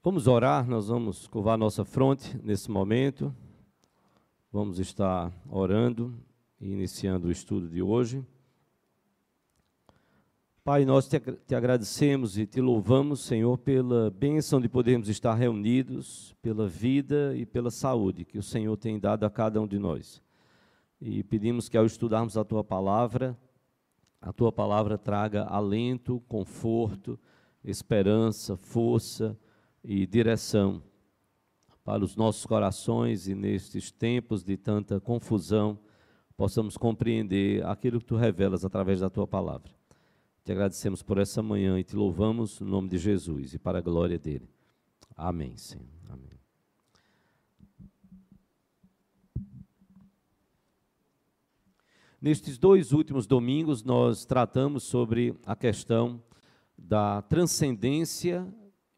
Vamos orar, nós vamos curvar nossa fronte nesse momento. Vamos estar orando e iniciando o estudo de hoje. Pai, nós te, te, agradecemos e te louvamos, Senhor, pela bênção de podermos estar reunidos, pela vida e pela saúde que o Senhor tem dado a cada um de nós. E pedimos que ao estudarmos a tua palavra, a tua palavra traga alento, conforto, esperança, força e direção para os nossos corações e nestes tempos de tanta confusão, possamos compreender aquilo que tu revelas através da tua palavra. Te agradecemos por essa manhã e te louvamos no nome de Jesus e para a glória dele. Amém, Senhor. Amém. Nestes dois últimos domingos, nós tratamos sobre a questão da transcendência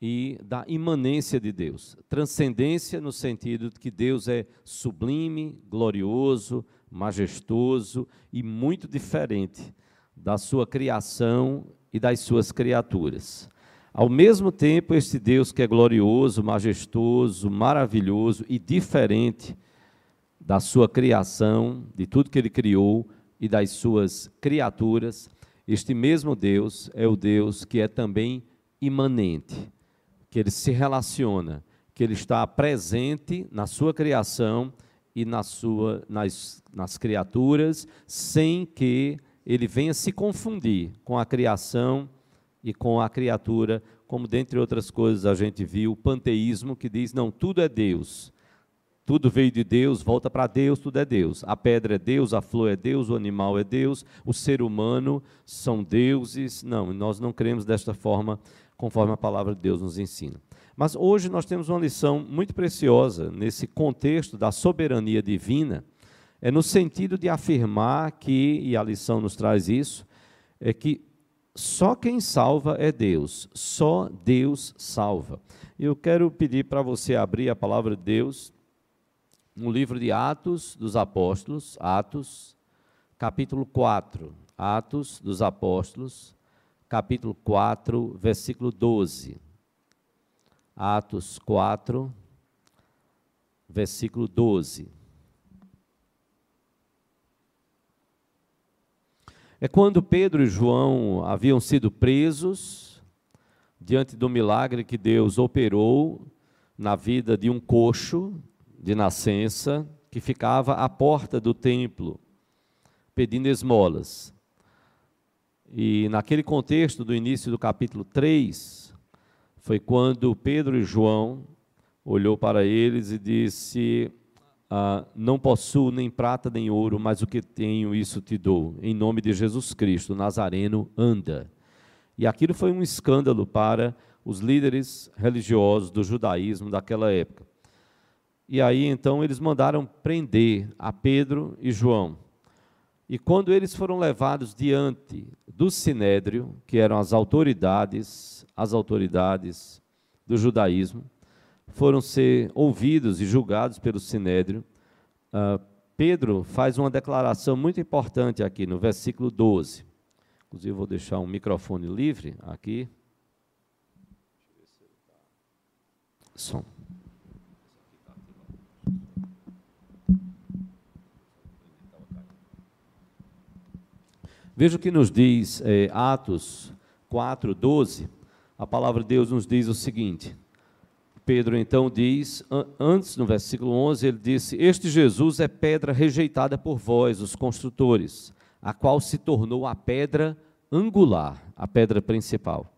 e da imanência de Deus. Transcendência no sentido de que Deus é sublime, glorioso, majestoso e muito diferente da sua criação e das suas criaturas. Ao mesmo tempo, este Deus que é glorioso, majestoso, maravilhoso e diferente da sua criação, de tudo que ele criou e das suas criaturas, este mesmo Deus é o Deus que é também imanente que ele se relaciona, que ele está presente na sua criação e na sua, nas, nas criaturas, sem que ele venha se confundir com a criação e com a criatura, como dentre outras coisas a gente viu o panteísmo que diz não, tudo é Deus. Tudo veio de Deus, volta para Deus, tudo é Deus. A pedra é Deus, a flor é Deus, o animal é Deus, o ser humano são deuses. Não, nós não cremos desta forma conforme a palavra de Deus nos ensina. Mas hoje nós temos uma lição muito preciosa nesse contexto da soberania divina, é no sentido de afirmar que, e a lição nos traz isso, é que só quem salva é Deus, só Deus salva. Eu quero pedir para você abrir a palavra de Deus no livro de Atos dos Apóstolos, Atos, capítulo 4. Atos dos Apóstolos, capítulo 4, versículo 12. Atos 4, versículo 12. É quando Pedro e João haviam sido presos, diante do milagre que Deus operou na vida de um coxo de nascença, que ficava à porta do templo, pedindo esmolas. E naquele contexto do início do capítulo 3, foi quando Pedro e João olhou para eles e disse: ah, Não possuo nem prata nem ouro, mas o que tenho, isso te dou. Em nome de Jesus Cristo, Nazareno, anda. E aquilo foi um escândalo para os líderes religiosos do judaísmo daquela época. E aí então eles mandaram prender a Pedro e João. E quando eles foram levados diante do sinédrio, que eram as autoridades, as autoridades do judaísmo, foram ser ouvidos e julgados pelo sinédrio. Uh, Pedro faz uma declaração muito importante aqui no versículo 12. Inclusive, vou deixar um microfone livre aqui. Som. Veja o que nos diz é, Atos 4, 12. A palavra de Deus nos diz o seguinte. Pedro então diz, antes no versículo 11, ele disse: Este Jesus é pedra rejeitada por vós, os construtores, a qual se tornou a pedra angular, a pedra principal.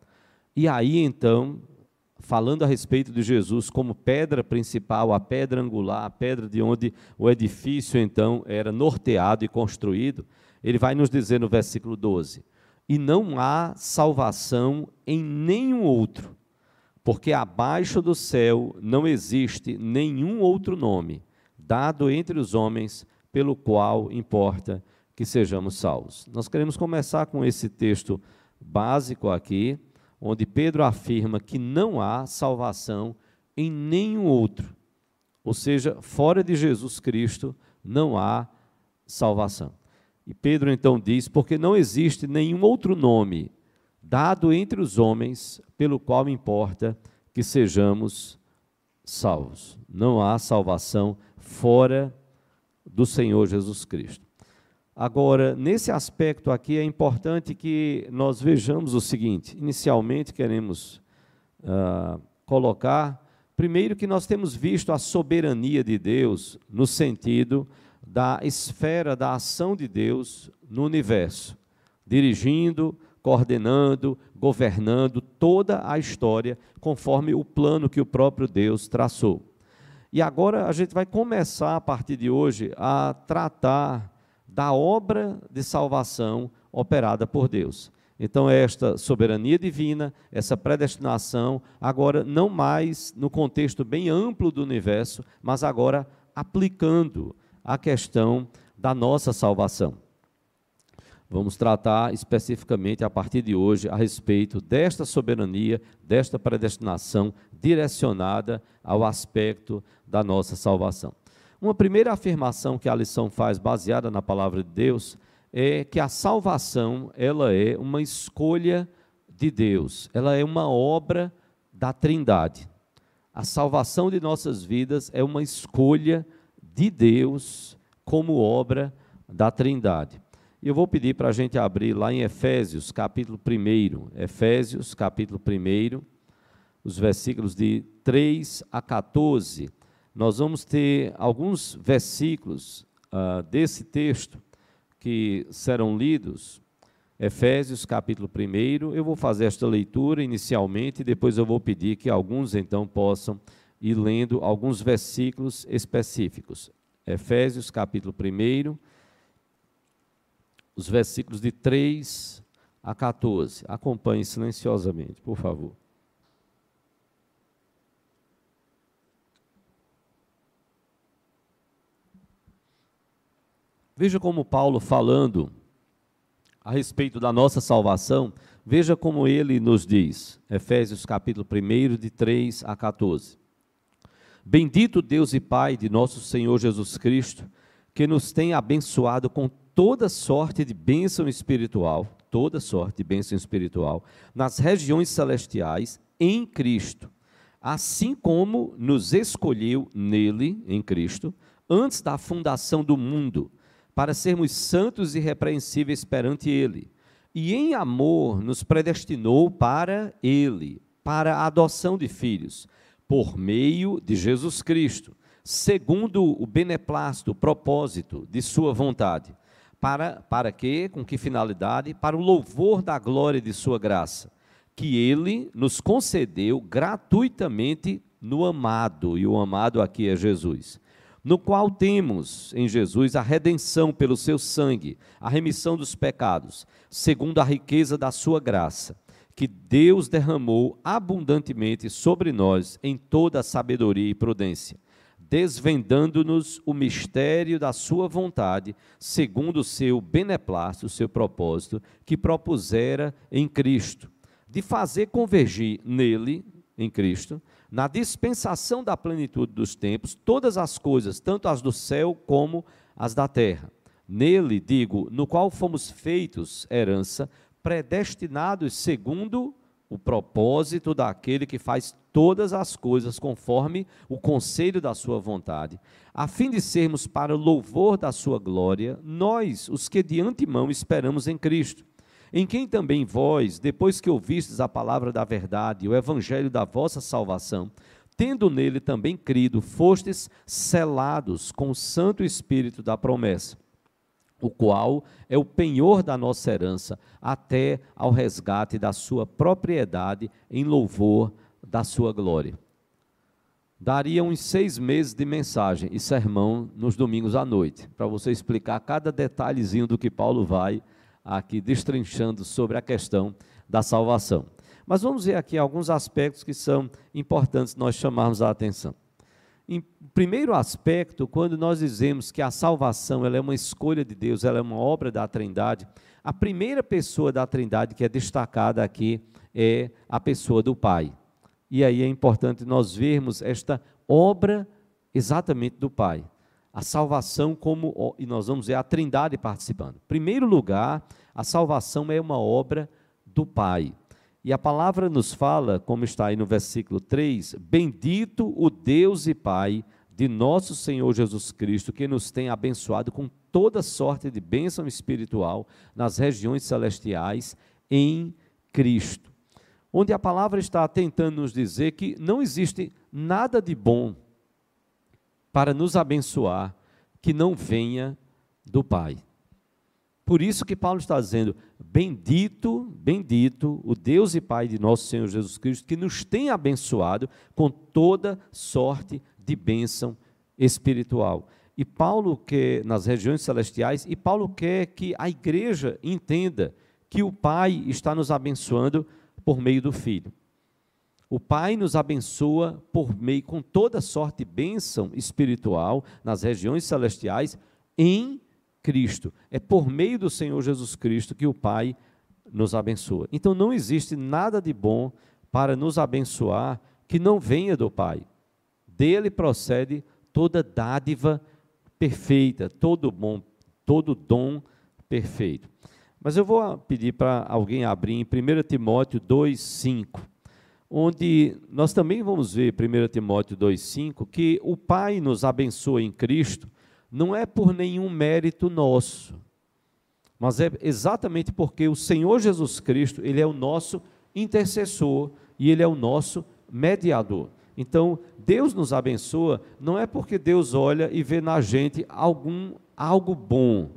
E aí então, falando a respeito de Jesus como pedra principal, a pedra angular, a pedra de onde o edifício então era norteado e construído, ele vai nos dizer no versículo 12: E não há salvação em nenhum outro, porque abaixo do céu não existe nenhum outro nome dado entre os homens pelo qual importa que sejamos salvos. Nós queremos começar com esse texto básico aqui, onde Pedro afirma que não há salvação em nenhum outro. Ou seja, fora de Jesus Cristo não há salvação. E Pedro então diz: Porque não existe nenhum outro nome dado entre os homens pelo qual importa que sejamos salvos. Não há salvação fora do Senhor Jesus Cristo. Agora, nesse aspecto aqui, é importante que nós vejamos o seguinte: inicialmente, queremos uh, colocar, primeiro, que nós temos visto a soberania de Deus no sentido da esfera da ação de Deus no universo, dirigindo, coordenando, governando toda a história conforme o plano que o próprio Deus traçou. E agora a gente vai começar a partir de hoje a tratar da obra de salvação operada por Deus. Então, esta soberania divina, essa predestinação, agora não mais no contexto bem amplo do universo, mas agora aplicando a questão da nossa salvação. Vamos tratar especificamente a partir de hoje a respeito desta soberania, desta predestinação direcionada ao aspecto da nossa salvação. Uma primeira afirmação que a lição faz, baseada na palavra de Deus, é que a salvação ela é uma escolha de Deus, ela é uma obra da Trindade. A salvação de nossas vidas é uma escolha de Deus como obra da Trindade. Eu vou pedir para a gente abrir lá em Efésios, capítulo 1. Efésios, capítulo 1, os versículos de 3 a 14. Nós vamos ter alguns versículos uh, desse texto que serão lidos. Efésios, capítulo 1. Eu vou fazer esta leitura inicialmente e depois eu vou pedir que alguns então possam ir lendo alguns versículos específicos. Efésios, capítulo 1 os versículos de 3 a 14. Acompanhe silenciosamente, por favor. Veja como Paulo falando a respeito da nossa salvação, veja como ele nos diz, Efésios capítulo 1, de 3 a 14. Bendito Deus e Pai de nosso Senhor Jesus Cristo, que nos tem abençoado com toda sorte de bênção espiritual, toda sorte de bênção espiritual, nas regiões celestiais em Cristo, assim como nos escolheu nele, em Cristo, antes da fundação do mundo, para sermos santos e irrepreensíveis perante ele. E em amor nos predestinou para ele, para a adoção de filhos, por meio de Jesus Cristo, segundo o beneplácito, o propósito de sua vontade para, para quê? Com que finalidade? Para o louvor da glória de Sua graça, que Ele nos concedeu gratuitamente no amado, e o amado aqui é Jesus, no qual temos em Jesus a redenção pelo Seu sangue, a remissão dos pecados, segundo a riqueza da Sua graça, que Deus derramou abundantemente sobre nós em toda a sabedoria e prudência desvendando-nos o mistério da sua vontade, segundo o seu beneplácito, o seu propósito, que propusera em Cristo, de fazer convergir nele, em Cristo, na dispensação da plenitude dos tempos, todas as coisas, tanto as do céu como as da terra. Nele, digo, no qual fomos feitos herança, predestinados segundo o propósito daquele que faz todas as coisas conforme o conselho da sua vontade, a fim de sermos para o louvor da sua glória, nós, os que de antemão esperamos em Cristo, em quem também vós, depois que ouvistes a palavra da verdade, o evangelho da vossa salvação, tendo nele também crido, fostes selados com o Santo Espírito da promessa o qual é o penhor da nossa herança, até ao resgate da sua propriedade, em louvor da sua glória. Daria uns seis meses de mensagem e sermão nos domingos à noite, para você explicar cada detalhezinho do que Paulo vai aqui destrinchando sobre a questão da salvação. Mas vamos ver aqui alguns aspectos que são importantes nós chamarmos a atenção. Em primeiro aspecto, quando nós dizemos que a salvação ela é uma escolha de Deus, ela é uma obra da Trindade, a primeira pessoa da Trindade que é destacada aqui é a pessoa do Pai. E aí é importante nós vermos esta obra exatamente do Pai. A salvação como, e nós vamos ver a Trindade participando. Em primeiro lugar, a salvação é uma obra do Pai. E a palavra nos fala, como está aí no versículo 3: Bendito o Deus e Pai de nosso Senhor Jesus Cristo, que nos tem abençoado com toda sorte de bênção espiritual nas regiões celestiais em Cristo. Onde a palavra está tentando nos dizer que não existe nada de bom para nos abençoar que não venha do Pai. Por isso que Paulo está dizendo: Bendito, bendito o Deus e Pai de nosso Senhor Jesus Cristo, que nos tem abençoado com toda sorte de bênção espiritual. E Paulo quer, nas regiões celestiais, e Paulo quer que a igreja entenda que o Pai está nos abençoando por meio do Filho. O Pai nos abençoa por meio, com toda sorte de bênção espiritual nas regiões celestiais em Cristo. É por meio do Senhor Jesus Cristo que o Pai nos abençoa. Então não existe nada de bom para nos abençoar que não venha do Pai. Dele procede toda dádiva perfeita, todo bom, todo dom perfeito. Mas eu vou pedir para alguém abrir em 1 Timóteo 2:5, onde nós também vamos ver 1 Timóteo 2:5 que o Pai nos abençoa em Cristo não é por nenhum mérito nosso, mas é exatamente porque o Senhor Jesus Cristo, ele é o nosso intercessor e ele é o nosso mediador. Então, Deus nos abençoa não é porque Deus olha e vê na gente algum algo bom,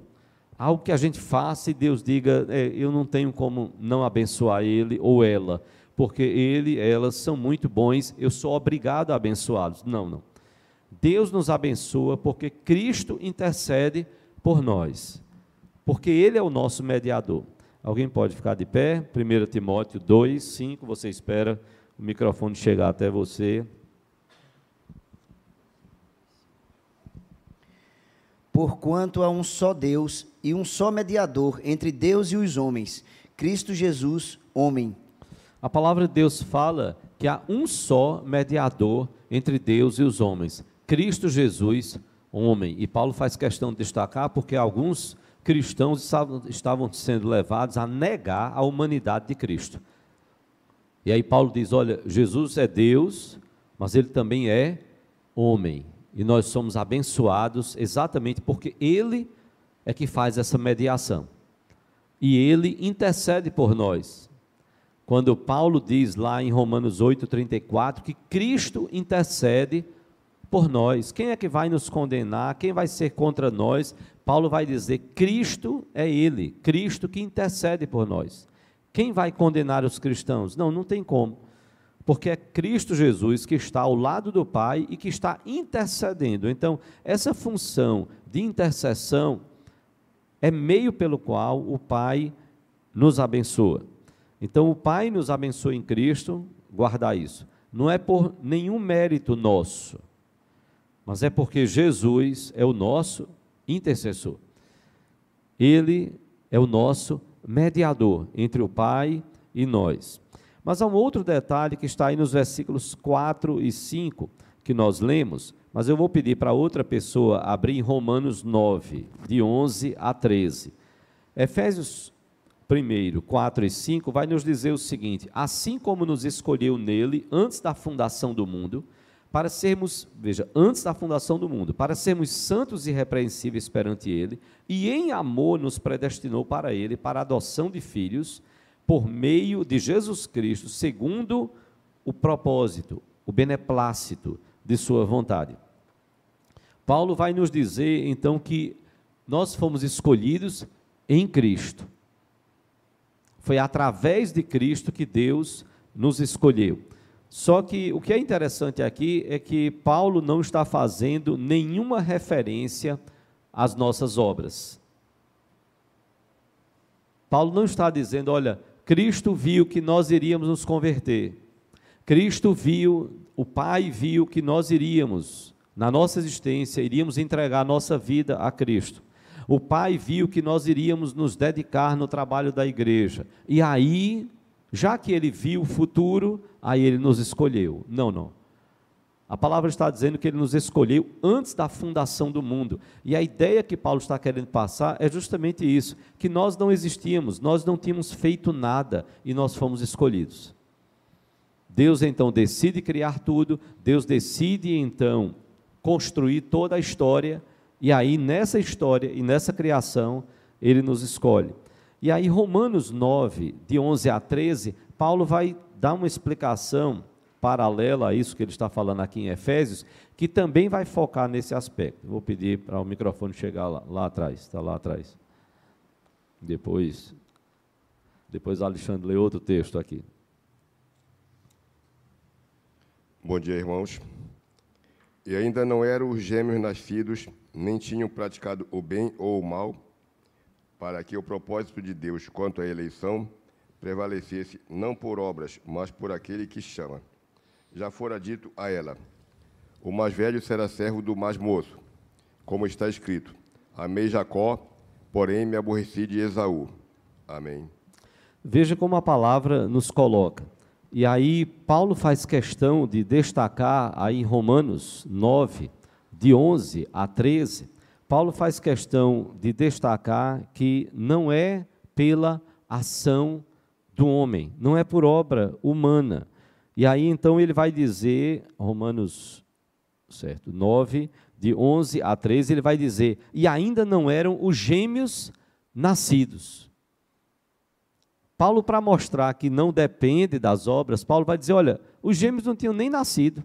algo que a gente faça e Deus diga, é, eu não tenho como não abençoar ele ou ela, porque ele, elas são muito bons, eu sou obrigado a abençoá-los. Não, não. Deus nos abençoa porque Cristo intercede por nós, porque Ele é o nosso mediador. Alguém pode ficar de pé? 1 Timóteo 2, 5. Você espera o microfone chegar até você. Porquanto há um só Deus e um só mediador entre Deus e os homens, Cristo Jesus, homem. A palavra de Deus fala que há um só mediador entre Deus e os homens, Cristo Jesus, homem. E Paulo faz questão de destacar porque alguns cristãos estavam, sendo levados a negar a humanidade de Cristo. E aí Paulo diz: olha, Jesus é Deus, mas ele também é homem. E nós somos abençoados exatamente porque ele é que faz essa mediação. E ele intercede por nós. Quando Paulo diz lá em Romanos 8:34 que Cristo intercede por nós. Quem é que vai nos condenar? Quem vai ser contra nós? Paulo vai dizer: Cristo é Ele, Cristo que intercede por nós. Quem vai condenar os cristãos? Não, não tem como. Porque é Cristo Jesus que está ao lado do Pai e que está intercedendo. Então, essa função de intercessão é meio pelo qual o Pai nos abençoa. Então, o Pai nos abençoa em Cristo, guardar isso. Não é por nenhum mérito nosso mas é porque Jesus é o nosso intercessor. Ele é o nosso mediador entre o Pai e nós. Mas há um outro detalhe que está aí nos versículos 4 e 5 que nós lemos, mas eu vou pedir para outra pessoa abrir em Romanos 9, de 11 a 13. Efésios 1, 4 e 5 vai nos dizer o seguinte: Assim como nos escolheu nele antes da fundação do mundo, para sermos, veja, antes da fundação do mundo, para sermos santos e irrepreensíveis perante Ele, e em amor nos predestinou para Ele, para a adoção de filhos, por meio de Jesus Cristo, segundo o propósito, o beneplácito de Sua vontade. Paulo vai nos dizer, então, que nós fomos escolhidos em Cristo. Foi através de Cristo que Deus nos escolheu. Só que o que é interessante aqui é que Paulo não está fazendo nenhuma referência às nossas obras. Paulo não está dizendo, olha, Cristo viu que nós iríamos nos converter. Cristo viu, o Pai viu que nós iríamos, na nossa existência, iríamos entregar a nossa vida a Cristo. O Pai viu que nós iríamos nos dedicar no trabalho da igreja. E aí já que ele viu o futuro, aí ele nos escolheu. Não, não. A palavra está dizendo que ele nos escolheu antes da fundação do mundo. E a ideia que Paulo está querendo passar é justamente isso: que nós não existíamos, nós não tínhamos feito nada e nós fomos escolhidos. Deus então decide criar tudo, Deus decide então construir toda a história, e aí nessa história e nessa criação, ele nos escolhe. E aí, Romanos 9, de 11 a 13, Paulo vai dar uma explicação paralela a isso que ele está falando aqui em Efésios, que também vai focar nesse aspecto. Vou pedir para o microfone chegar lá, lá atrás, está lá atrás. Depois, depois Alexandre lê outro texto aqui. Bom dia, irmãos. E ainda não eram os gêmeos nascidos, nem tinham praticado o bem ou o mal, para que o propósito de Deus quanto à eleição prevalecesse não por obras, mas por aquele que chama. Já fora dito a ela: O mais velho será servo do mais moço, como está escrito: Amei Jacó, porém me aborreci de Esaú. Amém. Veja como a palavra nos coloca. E aí Paulo faz questão de destacar aí em Romanos 9, de 11 a 13, Paulo faz questão de destacar que não é pela ação do homem, não é por obra humana. E aí então ele vai dizer, Romanos certo, 9, de 11 a 13, ele vai dizer: "E ainda não eram os gêmeos nascidos". Paulo, para mostrar que não depende das obras, Paulo vai dizer: olha, os gêmeos não tinham nem nascido,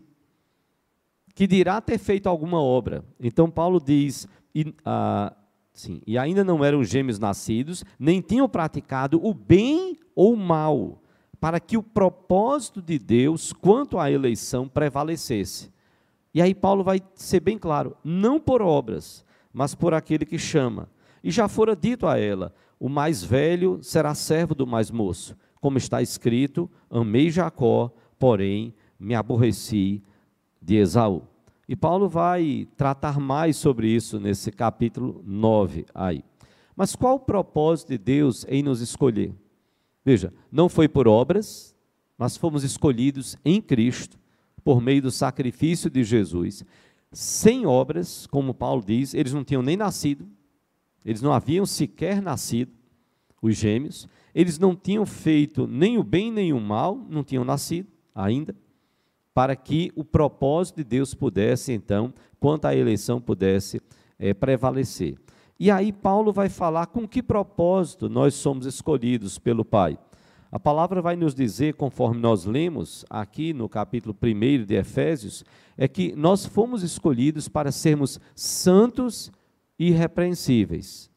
que dirá ter feito alguma obra. Então, Paulo diz: e, ah, sim, e ainda não eram gêmeos nascidos, nem tinham praticado o bem ou o mal, para que o propósito de Deus quanto à eleição prevalecesse. E aí, Paulo vai ser bem claro: não por obras, mas por aquele que chama. E já fora dito a ela: o mais velho será servo do mais moço. Como está escrito: Amei Jacó, porém me aborreci de Esaú. E Paulo vai tratar mais sobre isso nesse capítulo 9 aí. Mas qual o propósito de Deus em nos escolher? Veja, não foi por obras, mas fomos escolhidos em Cristo, por meio do sacrifício de Jesus. Sem obras, como Paulo diz, eles não tinham nem nascido, eles não haviam sequer nascido, os gêmeos. Eles não tinham feito nem o bem nem o mal, não tinham nascido ainda, para que o propósito de Deus pudesse, então, quanto à eleição, pudesse é, prevalecer. E aí Paulo vai falar com que propósito nós somos escolhidos pelo Pai. A palavra vai nos dizer, conforme nós lemos aqui no capítulo 1 de Efésios, é que nós fomos escolhidos para sermos santos irrepreensíveis.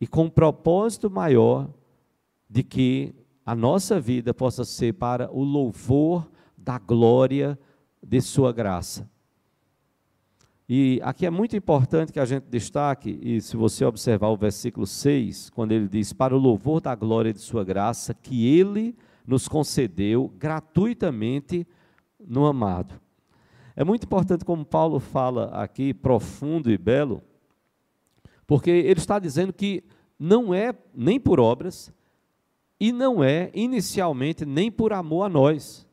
E com um propósito maior de que a nossa vida possa ser para o louvor da glória de Sua graça. E aqui é muito importante que a gente destaque, e se você observar o versículo 6, quando ele diz: Para o louvor da glória de Sua graça, que Ele nos concedeu gratuitamente no amado. É muito importante, como Paulo fala aqui, profundo e belo, porque ele está dizendo que não é nem por obras e não é inicialmente nem por amor a nós.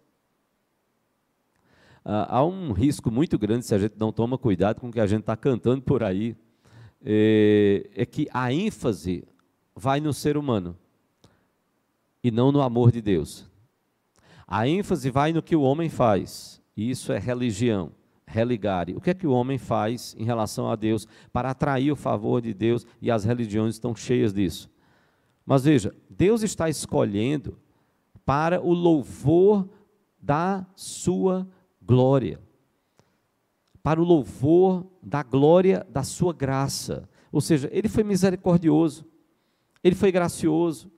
Ah, há um risco muito grande se a gente não toma cuidado com o que a gente está cantando por aí, é, é que a ênfase vai no ser humano e não no amor de Deus. A ênfase vai no que o homem faz, e isso é religião religare. O que é que o homem faz em relação a Deus para atrair o favor de Deus e as religiões estão cheias disso. Mas veja, Deus está escolhendo para o louvor da sua glória. Para o louvor da glória da sua graça. Ou seja, ele foi misericordioso, ele foi gracioso,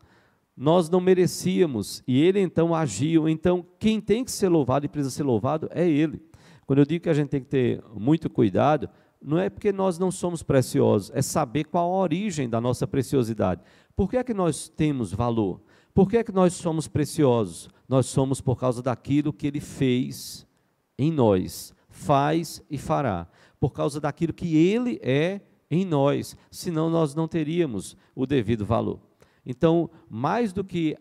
nós não merecíamos e ele então agiu. Então, quem tem que ser louvado e precisa ser louvado é ele. Quando eu digo que a gente tem que ter muito cuidado, não é porque nós não somos preciosos, é saber qual a origem da nossa preciosidade. Por que é que nós temos valor? Por que é que nós somos preciosos? Nós somos por causa daquilo que ele fez em nós, faz e fará. Por causa daquilo que ele é em nós, senão nós não teríamos o devido valor. Então, mais do que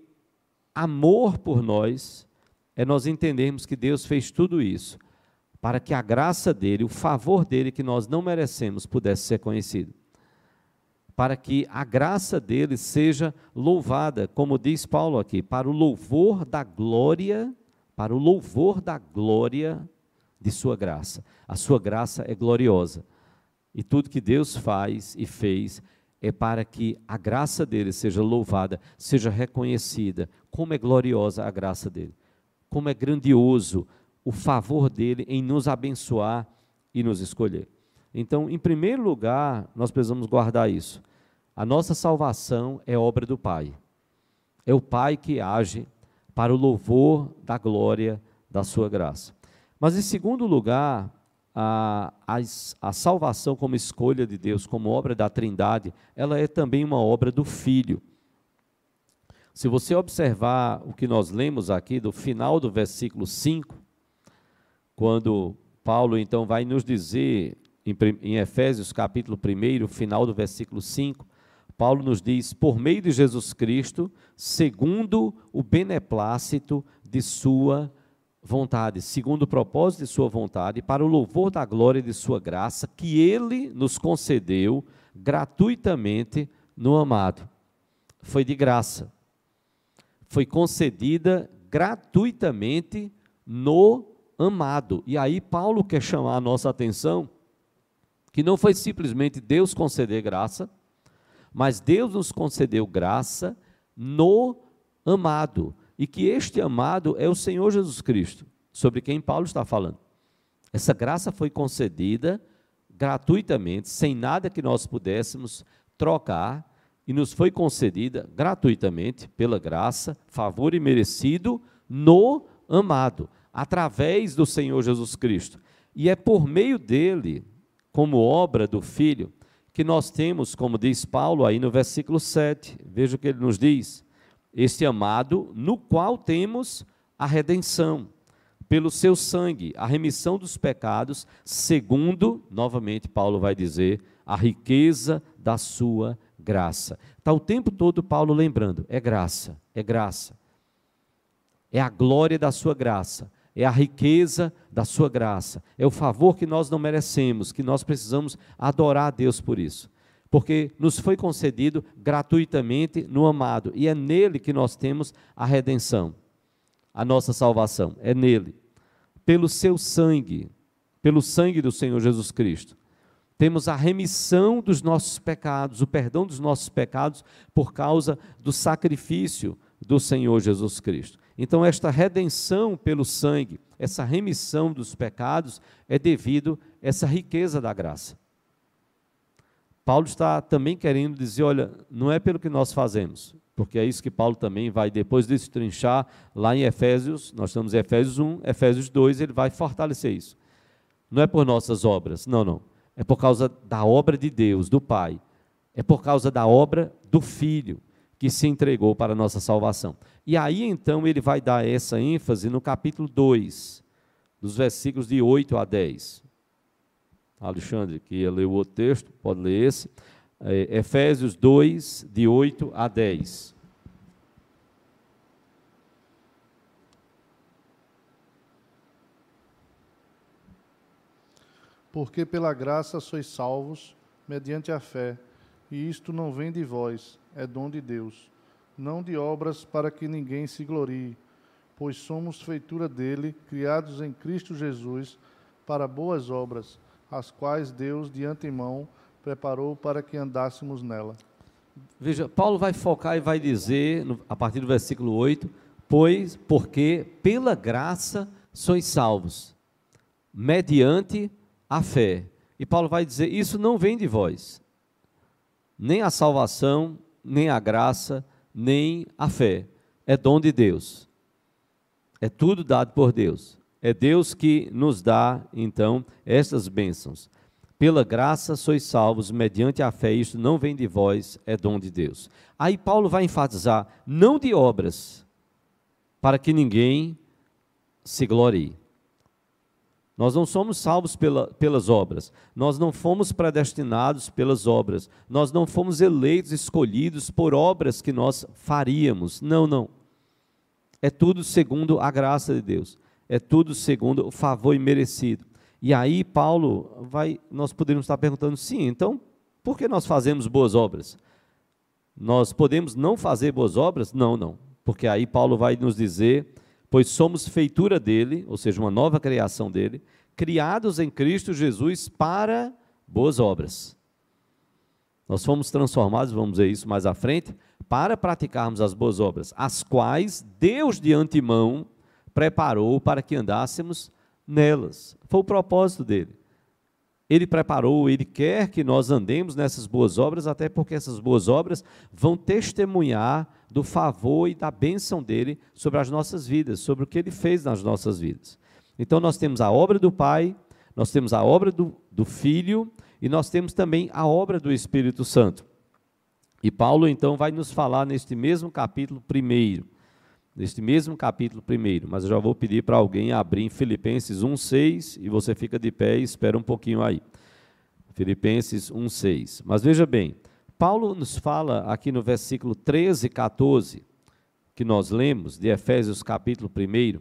amor por nós, é nós entendermos que Deus fez tudo isso para que a graça dele, o favor dele que nós não merecemos, pudesse ser conhecido. Para que a graça dele seja louvada, como diz Paulo aqui, para o louvor da glória, para o louvor da glória de sua graça. A sua graça é gloriosa. E tudo que Deus faz e fez é para que a graça dele seja louvada, seja reconhecida. Como é gloriosa a graça dele. Como é grandioso o favor dele em nos abençoar e nos escolher. Então, em primeiro lugar, nós precisamos guardar isso. A nossa salvação é obra do Pai. É o Pai que age para o louvor da glória da sua graça. Mas, em segundo lugar, a, a, a, salvação como escolha de Deus, como obra da Trindade, ela é também uma obra do Filho. Se você observar o que nós lemos aqui, do final do versículo 5, quando Paulo então vai nos dizer, em, em Efésios capítulo 1, final do versículo 5, Paulo nos diz: por meio de Jesus Cristo, segundo o beneplácito de Sua vontade, segundo o propósito de Sua vontade, para o louvor da glória de Sua graça, que Ele nos concedeu gratuitamente no amado. Foi de graça. Foi concedida gratuitamente no amado. E aí Paulo quer chamar a nossa atenção que não foi simplesmente Deus conceder graça, mas Deus nos concedeu graça no amado. E que este amado é o Senhor Jesus Cristo, sobre quem Paulo está falando. Essa graça foi concedida gratuitamente, sem nada que nós pudéssemos trocar, e nos foi concedida gratuitamente, pela graça, favor e merecido, no amado através do Senhor Jesus Cristo. E é por meio dele, como obra do Filho, que nós temos, como diz Paulo aí no versículo 7, veja o que ele nos diz: este amado, no qual temos a redenção, pelo seu sangue, a remissão dos pecados, segundo, novamente Paulo vai dizer, a riqueza da sua graça. Está o tempo todo Paulo lembrando: é graça, é graça. É a glória da sua graça é a riqueza da sua graça, é o favor que nós não merecemos, que nós precisamos adorar a Deus por isso. Porque nos foi concedido gratuitamente no amado, e é nele que nós temos a redenção, a nossa salvação, é nele. Pelo seu sangue, pelo sangue do Senhor Jesus Cristo, temos a remissão dos nossos pecados, o perdão dos nossos pecados por causa do sacrifício do Senhor Jesus Cristo. Então, esta redenção pelo sangue, essa remissão dos pecados, é devido a essa riqueza da graça. Paulo está também querendo dizer: olha, não é pelo que nós fazemos, porque é isso que Paulo também vai depois destrinchar lá em Efésios, nós estamos em Efésios 1, Efésios 2, ele vai fortalecer isso. Não é por nossas obras, não, não. É por causa da obra de Deus, do Pai. É por causa da obra do Filho que se entregou para a nossa salvação. E aí então ele vai dar essa ênfase no capítulo 2, dos versículos de 8 a 10. Alexandre, que ia ler o outro texto, pode ler esse. É, Efésios 2, de 8 a 10. Porque pela graça sois salvos, mediante a fé, e isto não vem de vós, é dom de Deus, não de obras para que ninguém se glorie, pois somos feitura dele, criados em Cristo Jesus, para boas obras, as quais Deus de antemão preparou para que andássemos nela. Veja, Paulo vai focar e vai dizer, a partir do versículo 8, pois, porque pela graça sois salvos, mediante a fé. E Paulo vai dizer: Isso não vem de vós, nem a salvação nem a graça, nem a fé. É dom de Deus. É tudo dado por Deus. É Deus que nos dá, então, estas bênçãos. Pela graça sois salvos, mediante a fé, isto não vem de vós, é dom de Deus. Aí Paulo vai enfatizar, não de obras, para que ninguém se glorie. Nós não somos salvos pela, pelas obras, nós não fomos predestinados pelas obras, nós não fomos eleitos, escolhidos por obras que nós faríamos. Não, não. É tudo segundo a graça de Deus. é tudo segundo o favor imerecido. E aí Paulo vai, nós poderíamos estar perguntando, sim, então por que nós fazemos boas obras? Nós podemos não fazer boas obras? Não, não. Porque aí Paulo vai nos dizer, pois somos feitura dele, ou seja, uma nova criação dele, criados em Cristo Jesus para boas obras. Nós fomos transformados, vamos ver isso mais à frente, para praticarmos as boas obras, as quais Deus de antemão preparou para que andássemos nelas. Foi o propósito dele. Ele preparou, ele quer que nós andemos nessas boas obras, até porque essas boas obras vão testemunhar do favor e da bênção dele sobre as nossas vidas, sobre o que ele fez nas nossas vidas. Então, nós temos a obra do Pai, nós temos a obra do, do Filho e nós temos também a obra do Espírito Santo. E Paulo, então, vai nos falar neste mesmo capítulo primeiro neste mesmo capítulo primeiro, mas eu já vou pedir para alguém abrir em Filipenses 1:6 e você fica de pé e espera um pouquinho aí. Filipenses 1:6. Mas veja bem, Paulo nos fala aqui no versículo 13 e 14 que nós lemos de Efésios capítulo 1,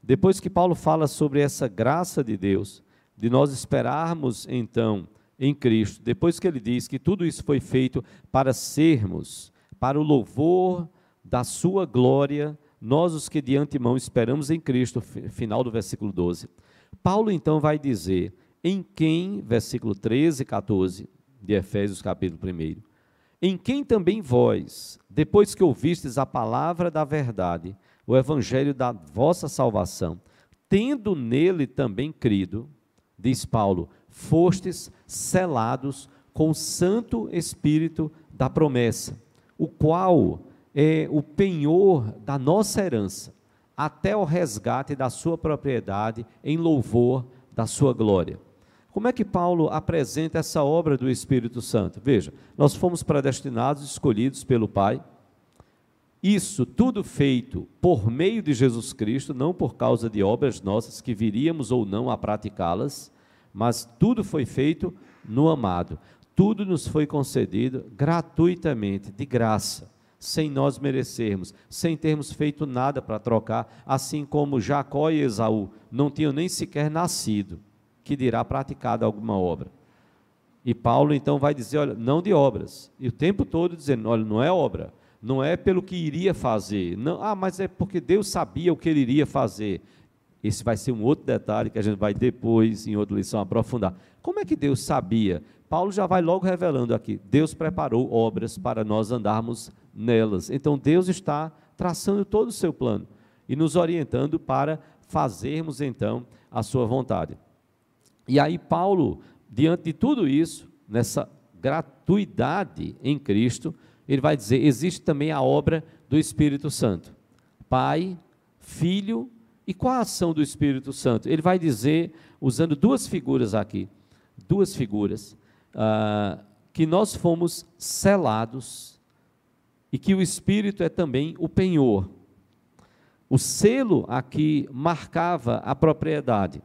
depois que Paulo fala sobre essa graça de Deus, de nós esperarmos então em Cristo, depois que ele diz que tudo isso foi feito para sermos para o louvor da sua glória, nós os que de antemão esperamos em Cristo, final do versículo 12. Paulo então vai dizer, em quem, versículo 13 e 14 de Efésios capítulo 1, em quem também vós, depois que ouvistes a palavra da verdade, o evangelho da vossa salvação, tendo nele também crido, diz Paulo, fostes selados com o Santo Espírito da promessa, o qual é, o penhor da nossa herança, até o resgate da sua propriedade em louvor da sua glória. Como é que Paulo apresenta essa obra do Espírito Santo? Veja, nós fomos predestinados, escolhidos pelo Pai. Isso tudo feito por meio de Jesus Cristo, não por causa de obras nossas que viríamos ou não a praticá-las, mas tudo foi feito no amado. Tudo nos foi concedido gratuitamente, de graça sem nós merecermos, sem termos feito nada para trocar, assim como Jacó e Esaú não tinham nem sequer nascido, que dirá praticado alguma obra. E Paulo então vai dizer, olha, não de obras. E o tempo todo dizendo, olha, não é obra, não é pelo que iria fazer. Não, ah, mas é porque Deus sabia o que ele iria fazer. Esse vai ser um outro detalhe que a gente vai depois, em outra lição, aprofundar. Como é que Deus sabia? Paulo já vai logo revelando aqui: Deus preparou obras para nós andarmos nelas. Então Deus está traçando todo o seu plano e nos orientando para fazermos então a sua vontade. E aí Paulo, diante de tudo isso, nessa gratuidade em Cristo, ele vai dizer: existe também a obra do Espírito Santo. Pai, Filho e qual a ação do Espírito Santo? Ele vai dizer, usando duas figuras aqui, duas figuras, uh, que nós fomos selados e que o Espírito é também o penhor. O selo aqui marcava a propriedade.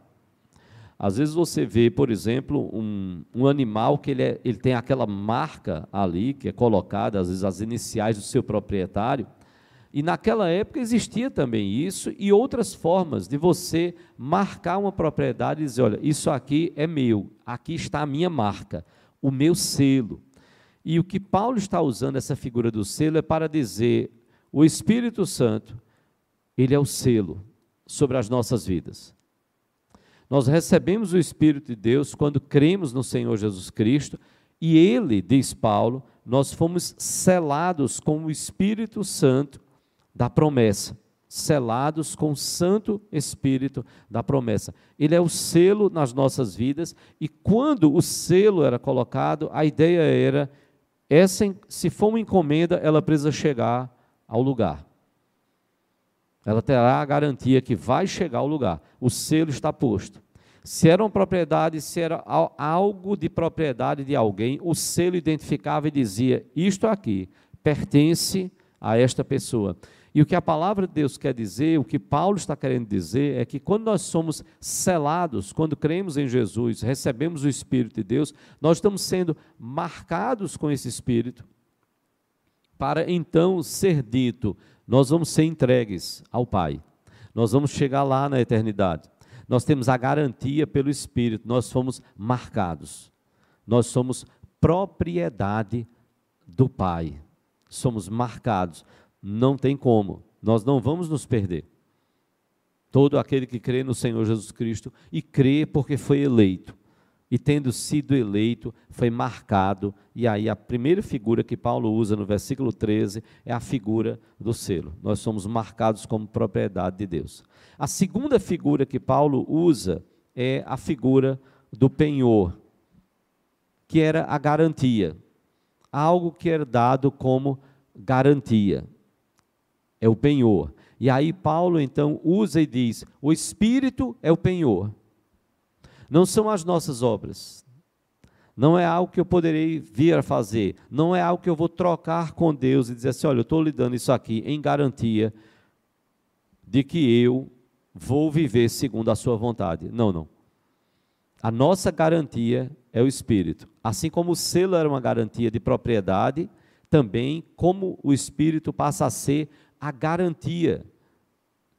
Às vezes você vê, por exemplo, um, um animal que ele, é, ele tem aquela marca ali, que é colocada, às vezes, as iniciais do seu proprietário. E naquela época existia também isso e outras formas de você marcar uma propriedade e dizer: olha, isso aqui é meu, aqui está a minha marca, o meu selo. E o que Paulo está usando essa figura do selo é para dizer: o Espírito Santo, ele é o selo sobre as nossas vidas. Nós recebemos o Espírito de Deus quando cremos no Senhor Jesus Cristo, e ele, diz Paulo, nós fomos selados com o Espírito Santo da promessa. Selados com o Santo Espírito da promessa. Ele é o selo nas nossas vidas, e quando o selo era colocado, a ideia era essa, se for uma encomenda, ela precisa chegar ao lugar. Ela terá a garantia que vai chegar ao lugar. O selo está posto. Se era uma propriedade, se era algo de propriedade de alguém, o selo identificava e dizia: Isto aqui pertence a esta pessoa. E o que a palavra de Deus quer dizer, o que Paulo está querendo dizer, é que quando nós somos selados, quando cremos em Jesus, recebemos o Espírito de Deus, nós estamos sendo marcados com esse Espírito, para então ser dito, nós vamos ser entregues ao Pai. Nós vamos chegar lá na eternidade. Nós temos a garantia pelo Espírito, nós fomos marcados. Nós somos propriedade do Pai. Somos marcados. Não tem como. Nós não vamos nos perder. Todo aquele que crê no Senhor Jesus Cristo e crê porque foi eleito e tendo sido eleito, foi marcado. E aí a primeira figura que Paulo usa no versículo 13 é a figura do selo. Nós somos marcados como propriedade de Deus. A segunda figura que Paulo usa é a figura do penhor, que era a garantia. Algo que era dado como garantia. É o penhor. E aí Paulo então usa e diz: o espírito é o penhor. Não são as nossas obras. Não é algo que eu poderei vir a fazer. Não é algo que eu vou trocar com Deus e dizer assim: olha, eu estou lhe dando isso aqui em garantia de que eu vou viver segundo a sua vontade. Não, não. A nossa garantia é o Espírito. Assim como o selo era uma garantia de propriedade, também como o Espírito passa a ser a garantia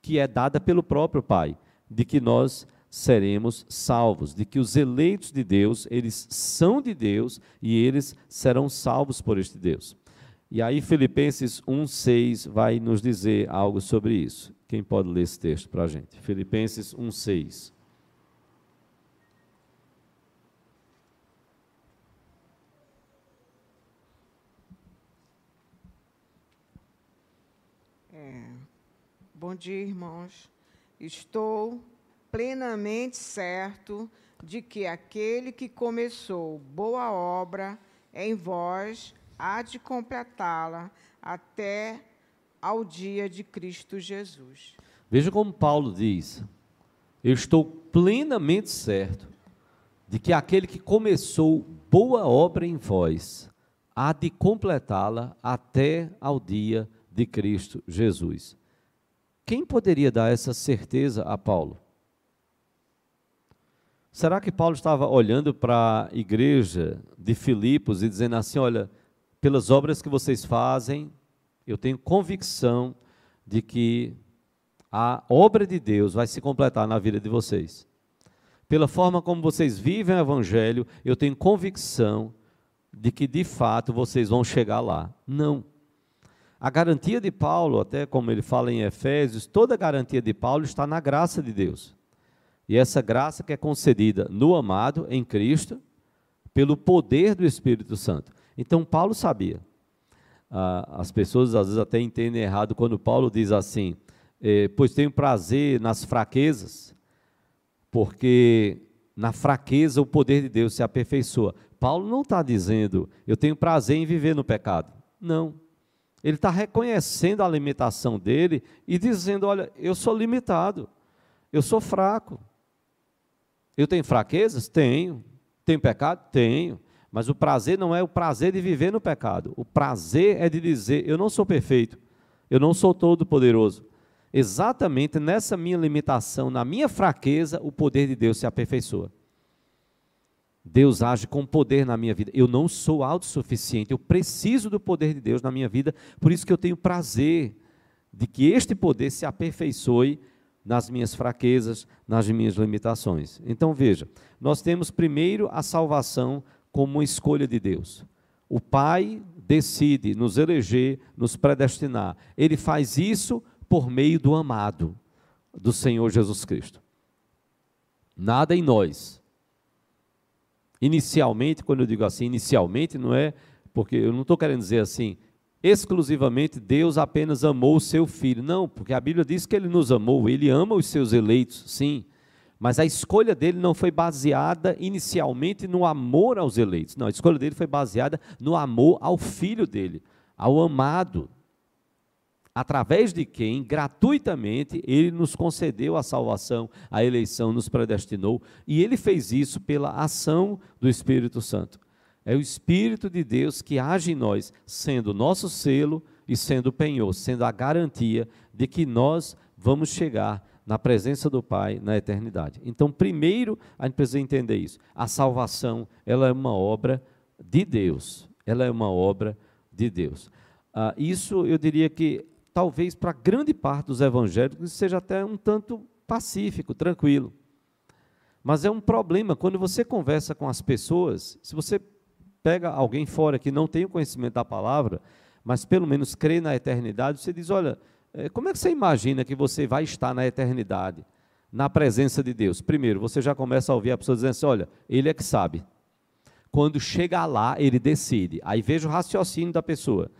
que é dada pelo próprio Pai, de que nós seremos salvos, de que os eleitos de Deus, eles são de Deus e eles serão salvos por este Deus. E aí Filipenses 1:6 vai nos dizer algo sobre isso. Quem pode ler esse texto para a gente? Filipenses 1:6. É. Bom dia, irmãos. Estou plenamente certo de que aquele que começou boa obra em vós há de completá-la até ao dia de Cristo Jesus. Veja como Paulo diz: Eu estou plenamente certo de que aquele que começou boa obra em vós há de completá-la até ao dia de Cristo Jesus. Quem poderia dar essa certeza a Paulo? Será que Paulo estava olhando para a igreja de Filipos e dizendo assim: olha, pelas obras que vocês fazem, eu tenho convicção de que a obra de Deus vai se completar na vida de vocês. Pela forma como vocês vivem o Evangelho, eu tenho convicção de que de fato vocês vão chegar lá. Não. A garantia de Paulo, até como ele fala em Efésios, toda a garantia de Paulo está na graça de Deus. E essa graça que é concedida no amado, em Cristo, pelo poder do Espírito Santo. Então, Paulo sabia. Ah, as pessoas às vezes até entendem errado quando Paulo diz assim: eh, Pois tenho prazer nas fraquezas, porque na fraqueza o poder de Deus se aperfeiçoa. Paulo não está dizendo, eu tenho prazer em viver no pecado. Não. Ele está reconhecendo a limitação dele e dizendo: Olha, eu sou limitado, eu sou fraco. Eu tenho fraquezas? Tenho. Tenho pecado? Tenho. Mas o prazer não é o prazer de viver no pecado. O prazer é de dizer: eu não sou perfeito, eu não sou todo poderoso. Exatamente nessa minha limitação, na minha fraqueza, o poder de Deus se aperfeiçoa. Deus age com poder na minha vida. Eu não sou autossuficiente, eu preciso do poder de Deus na minha vida, por isso que eu tenho prazer de que este poder se aperfeiçoe nas minhas fraquezas, nas minhas limitações. Então veja, nós temos primeiro a salvação como uma escolha de Deus. O Pai decide nos eleger, nos predestinar. Ele faz isso por meio do amado, do Senhor Jesus Cristo. Nada em nós. Inicialmente, quando eu digo assim, inicialmente, não é porque eu não estou querendo dizer assim, exclusivamente Deus apenas amou o seu filho. Não, porque a Bíblia diz que ele nos amou, ele ama os seus eleitos, sim. Mas a escolha dele não foi baseada inicialmente no amor aos eleitos. Não, a escolha dele foi baseada no amor ao filho dele, ao amado, através de quem, gratuitamente, ele nos concedeu a salvação, a eleição, nos predestinou, e ele fez isso pela ação do Espírito Santo. É o Espírito de Deus que age em nós, sendo nosso selo e sendo o penhor, sendo a garantia de que nós vamos chegar na presença do Pai na eternidade. Então, primeiro, a gente precisa entender isso. A salvação, ela é uma obra de Deus. Ela é uma obra de Deus. Ah, isso, eu diria que talvez para grande parte dos evangélicos, seja até um tanto pacífico, tranquilo. Mas é um problema quando você conversa com as pessoas, se você pega alguém fora que não tem o conhecimento da palavra, mas pelo menos crê na eternidade, você diz: olha, eh, como é que você imagina que você vai estar na eternidade, na presença de Deus? Primeiro, você já começa a ouvir a pessoa dizendo assim: olha, ele é que sabe. Quando chega lá, ele decide. Aí veja o raciocínio da pessoa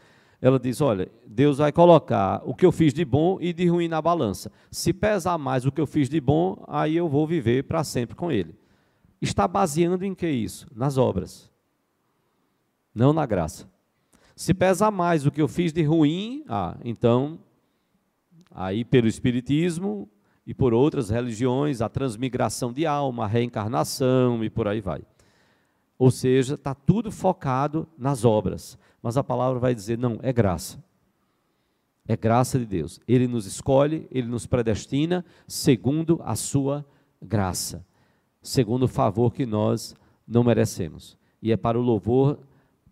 ela diz: Olha, Deus vai colocar o que eu fiz de bom e de ruim na balança. Se pesar mais o que eu fiz de bom, aí eu vou viver para sempre com Ele. Está baseando em que isso? Nas obras, não na graça. Se pesar mais o que eu fiz de ruim, ah, então, aí pelo Espiritismo e por outras religiões, a transmigração de alma, a reencarnação e por aí vai. Ou seja, está tudo focado nas obras. Mas a palavra vai dizer: não, é graça. É graça de Deus. Ele nos escolhe, ele nos predestina segundo a sua graça, segundo o favor que nós não merecemos. E é para o louvor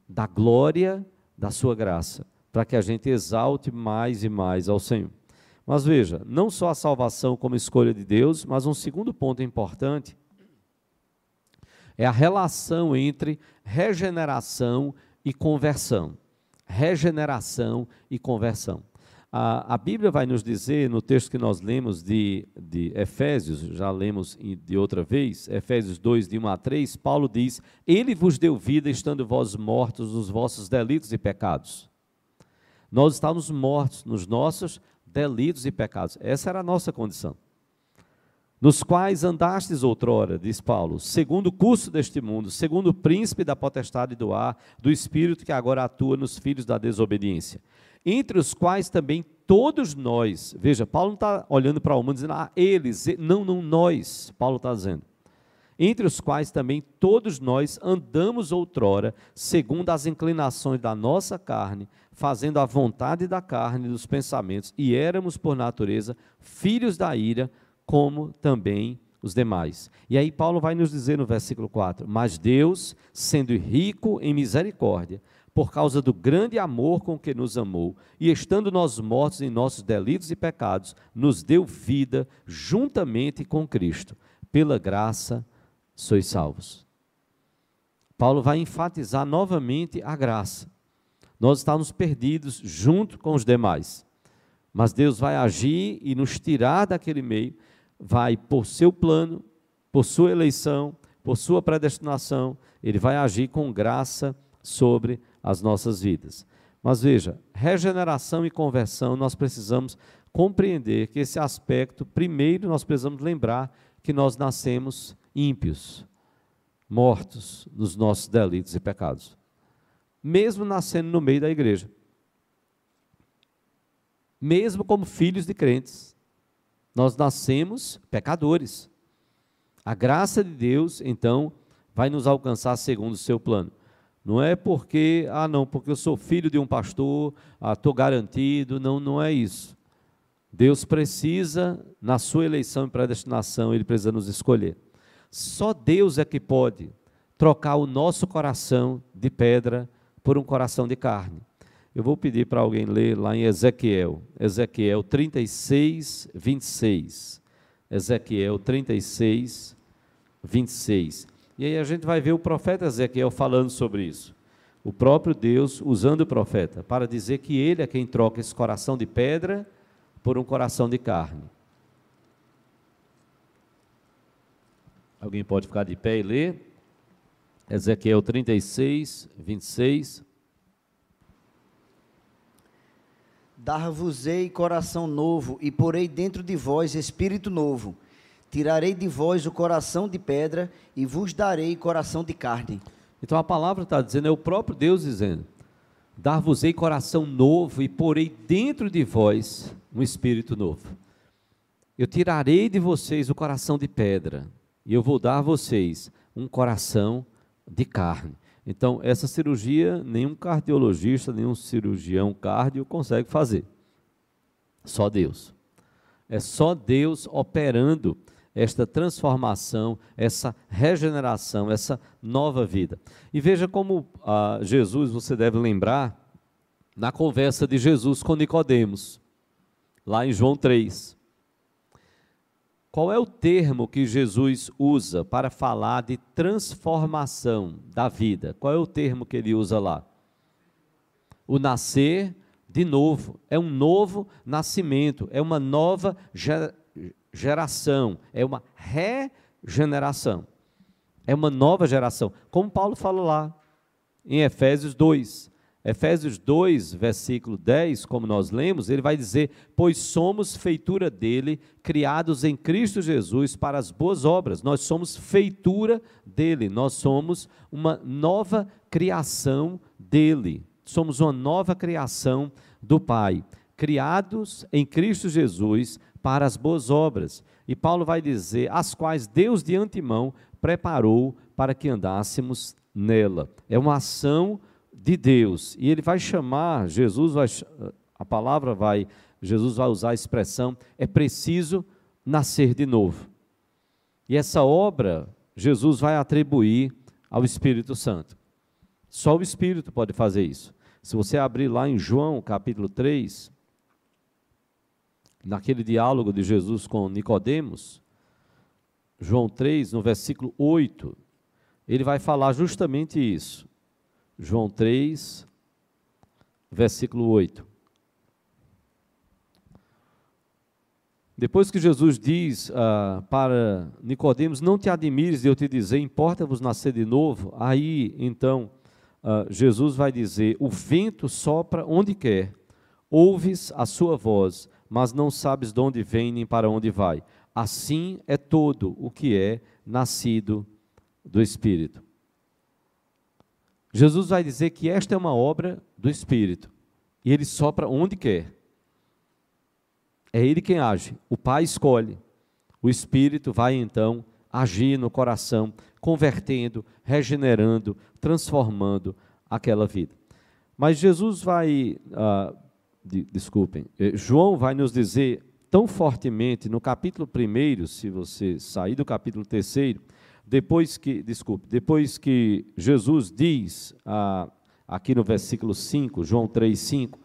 da glória da sua graça, para que a gente exalte mais e mais ao Senhor. Mas veja, não só a salvação como escolha de Deus, mas um segundo ponto importante é a relação entre regeneração e conversão. Regeneração e conversão. A, a, Bíblia vai nos dizer, no texto que nós lemos de, de Efésios, já lemos de outra vez, Efésios 2, de 1 a 3, Paulo diz: Ele vos deu vida, estando vós mortos nos vossos delitos e pecados. Nós estávamos mortos nos nossos delitos e pecados. Essa era a nossa condição nos quais andastes outrora, diz Paulo, segundo o curso deste mundo, segundo o príncipe da potestade do ar, do espírito que agora atua nos filhos da desobediência, entre os quais também todos nós, veja, Paulo não está olhando para o mundo dizendo, ah, eles, não, não, nós, Paulo está dizendo, entre os quais também todos nós andamos outrora, segundo as inclinações da nossa carne, fazendo a vontade da carne e dos pensamentos, e éramos, por natureza, filhos da ira, como também os demais. E aí Paulo vai nos dizer no versículo 4: Mas Deus, sendo rico em misericórdia, por causa do grande amor com que nos amou, e estando nós mortos em nossos delitos e pecados, nos deu vida juntamente com Cristo. Pela graça sois salvos. Paulo vai enfatizar novamente a graça. Nós estamos perdidos junto com os demais. Mas Deus vai agir e nos tirar daquele meio vai, por seu plano, por sua eleição, por sua predestinação, ele vai agir com graça sobre as nossas vidas. Mas veja, regeneração e conversão, nós precisamos compreender que esse aspecto, primeiro, nós precisamos lembrar que nós nascemos ímpios, mortos nos nossos delitos e pecados, mesmo nascendo no meio da igreja, mesmo como filhos de crentes. Nós nascemos pecadores. A graça de Deus, então, vai nos alcançar segundo o seu plano. Não é porque, ah, não, porque eu sou filho de um pastor, estou ah, garantido. Não, não é isso. Deus precisa, na sua eleição e predestinação, Ele precisa nos escolher. Só Deus é que pode trocar o nosso coração de pedra por um coração de carne. Eu vou pedir para alguém ler lá em Ezequiel, Ezequiel 36, 26. Ezequiel 36, 26. E aí a gente vai ver o profeta Ezequiel falando sobre isso. O próprio Deus usando o profeta para dizer que ele é quem troca esse coração de pedra por um coração de carne. Alguém pode ficar de pé e ler? Ezequiel 36, 26. Dar-vos-ei coração novo, e porei dentro de vós espírito novo. Tirarei de vós o coração de pedra, e vos darei coração de carne. Então a palavra está dizendo, é o próprio Deus dizendo: Dar-vos-ei coração novo, e porei dentro de vós um espírito novo. Eu tirarei de vocês o coração de pedra, e eu vou dar a vocês um coração de carne. Então, essa cirurgia, nenhum cardiologista, nenhum cirurgião cardio consegue fazer. Só Deus. É só Deus operando esta transformação, essa regeneração, essa nova vida. E veja como ah, Jesus, você deve lembrar, na conversa de Jesus com Nicodemos. lá em João 3. Qual é o termo que Jesus usa para falar de transformação da vida? Qual é o termo que ele usa lá? O nascer de novo. É um novo nascimento, é uma nova geração, é uma regeneração. É uma nova geração. Como Paulo fala lá em Efésios 2. Efésios 2, versículo 10, como nós lemos, ele vai dizer: Pois somos feitura dele, criados em Cristo Jesus para as boas obras. Nós somos feitura dele, nós somos uma nova criação dele. Somos uma nova criação do Pai, criados em Cristo Jesus para as boas obras. E Paulo vai dizer: as quais Deus de antemão preparou para que andássemos nela. É uma ação de Deus. E ele vai chamar, Jesus vai, a palavra vai, Jesus vai usar a expressão, é preciso nascer de novo. E essa obra, Jesus vai atribuir ao Espírito Santo. Só o Espírito pode fazer isso. Se você abrir lá em João capítulo 3, naquele diálogo de Jesus com Nicodemos, João 3, no versículo 8, ele vai falar justamente isso. João 3, versículo 8. Depois que Jesus diz ah, para Nicodemos, não te admires de eu te dizer, importa-vos nascer de novo, aí então ah, Jesus vai dizer, o vento sopra onde quer, ouves a sua voz, mas não sabes de onde vem nem para onde vai. Assim é todo o que é nascido do Espírito. Jesus vai dizer que esta é uma obra do Espírito. E ele sopra onde quer. É ele quem age. O Pai escolhe. O Espírito vai então agir no coração, convertendo, regenerando, transformando aquela vida. Mas Jesus vai, ah, de, desculpem, eh, João vai nos dizer tão fortemente no capítulo 1, se você sair do capítulo 3, depois que, desculpe, depois que Jesus diz, aqui no versículo 5, João 3, 5,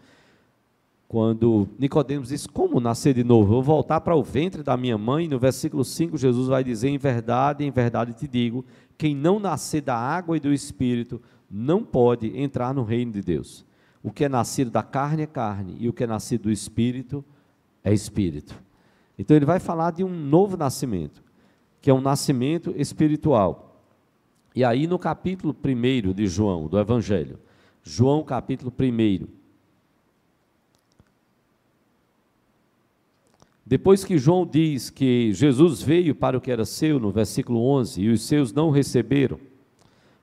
quando Nicodemos diz, como nascer de novo? Eu vou voltar para o ventre da minha mãe, no versículo 5, Jesus vai dizer, em verdade, em verdade te digo, quem não nascer da água e do Espírito, não pode entrar no reino de Deus. O que é nascido da carne é carne, e o que é nascido do Espírito é Espírito. Então ele vai falar de um novo nascimento que é um nascimento espiritual. E aí no capítulo 1 de João, do Evangelho, João capítulo 1. Depois que João diz que Jesus veio para o que era seu, no versículo 11, e os seus não receberam.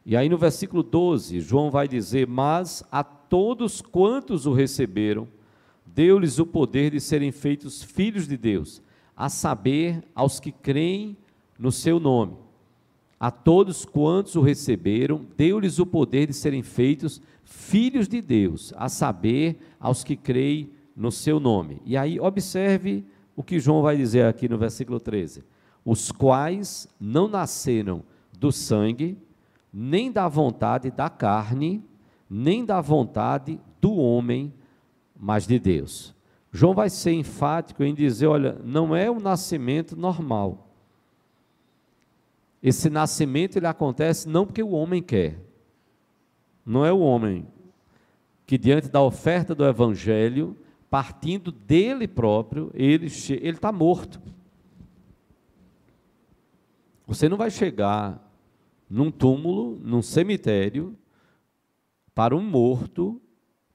E aí no versículo 12, João vai dizer: Mas a todos quantos o receberam, deu-lhes o poder de serem feitos filhos de Deus, a saber, aos que creem no seu nome. A todos quantos o receberam, deu-lhes o poder de serem feitos filhos de Deus, a saber, aos que creem no seu nome. E aí, observe o que João vai dizer aqui no versículo 13: os quais não nasceram do sangue, nem da vontade da carne, nem da vontade do homem, mas de Deus. João vai ser enfático em dizer: olha, não é o nascimento normal. Esse nascimento ele acontece não porque o homem quer. Não é o homem que diante da oferta do evangelho, partindo dele próprio, ele ele está morto. Você não vai chegar num túmulo, num cemitério, para um morto,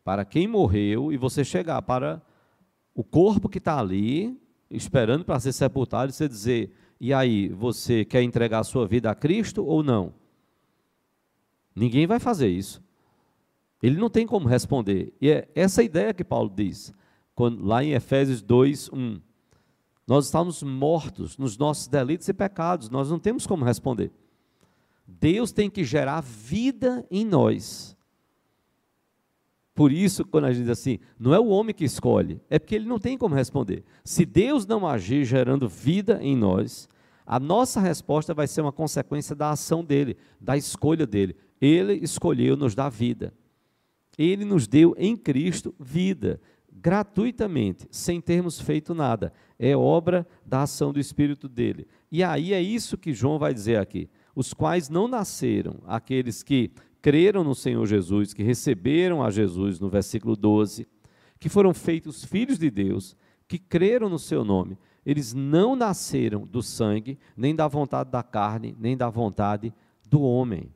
para quem morreu, e você chegar para o corpo que está ali, esperando para ser sepultado, e você dizer: e aí, você quer entregar a sua vida a Cristo ou não? Ninguém vai fazer isso. Ele não tem como responder. E é essa ideia que Paulo diz, quando, lá em Efésios 2, 1. Nós estamos mortos nos nossos delitos e pecados, nós não temos como responder. Deus tem que gerar vida em nós. Por isso, quando a gente diz assim, não é o homem que escolhe, é porque ele não tem como responder. Se Deus não agir gerando vida em nós, a nossa resposta vai ser uma consequência da ação dele, da escolha dele. Ele escolheu nos dar vida. Ele nos deu em Cristo vida. gratuitamente, sem termos feito nada. É obra da ação do Espírito dele. E aí é isso que João vai dizer aqui. Os quais não nasceram, aqueles que creram no Senhor Jesus, que receberam a Jesus, no versículo 12, que foram feitos filhos de Deus, que creram no seu nome, eles não nasceram do sangue, nem da vontade da carne, nem da vontade do homem.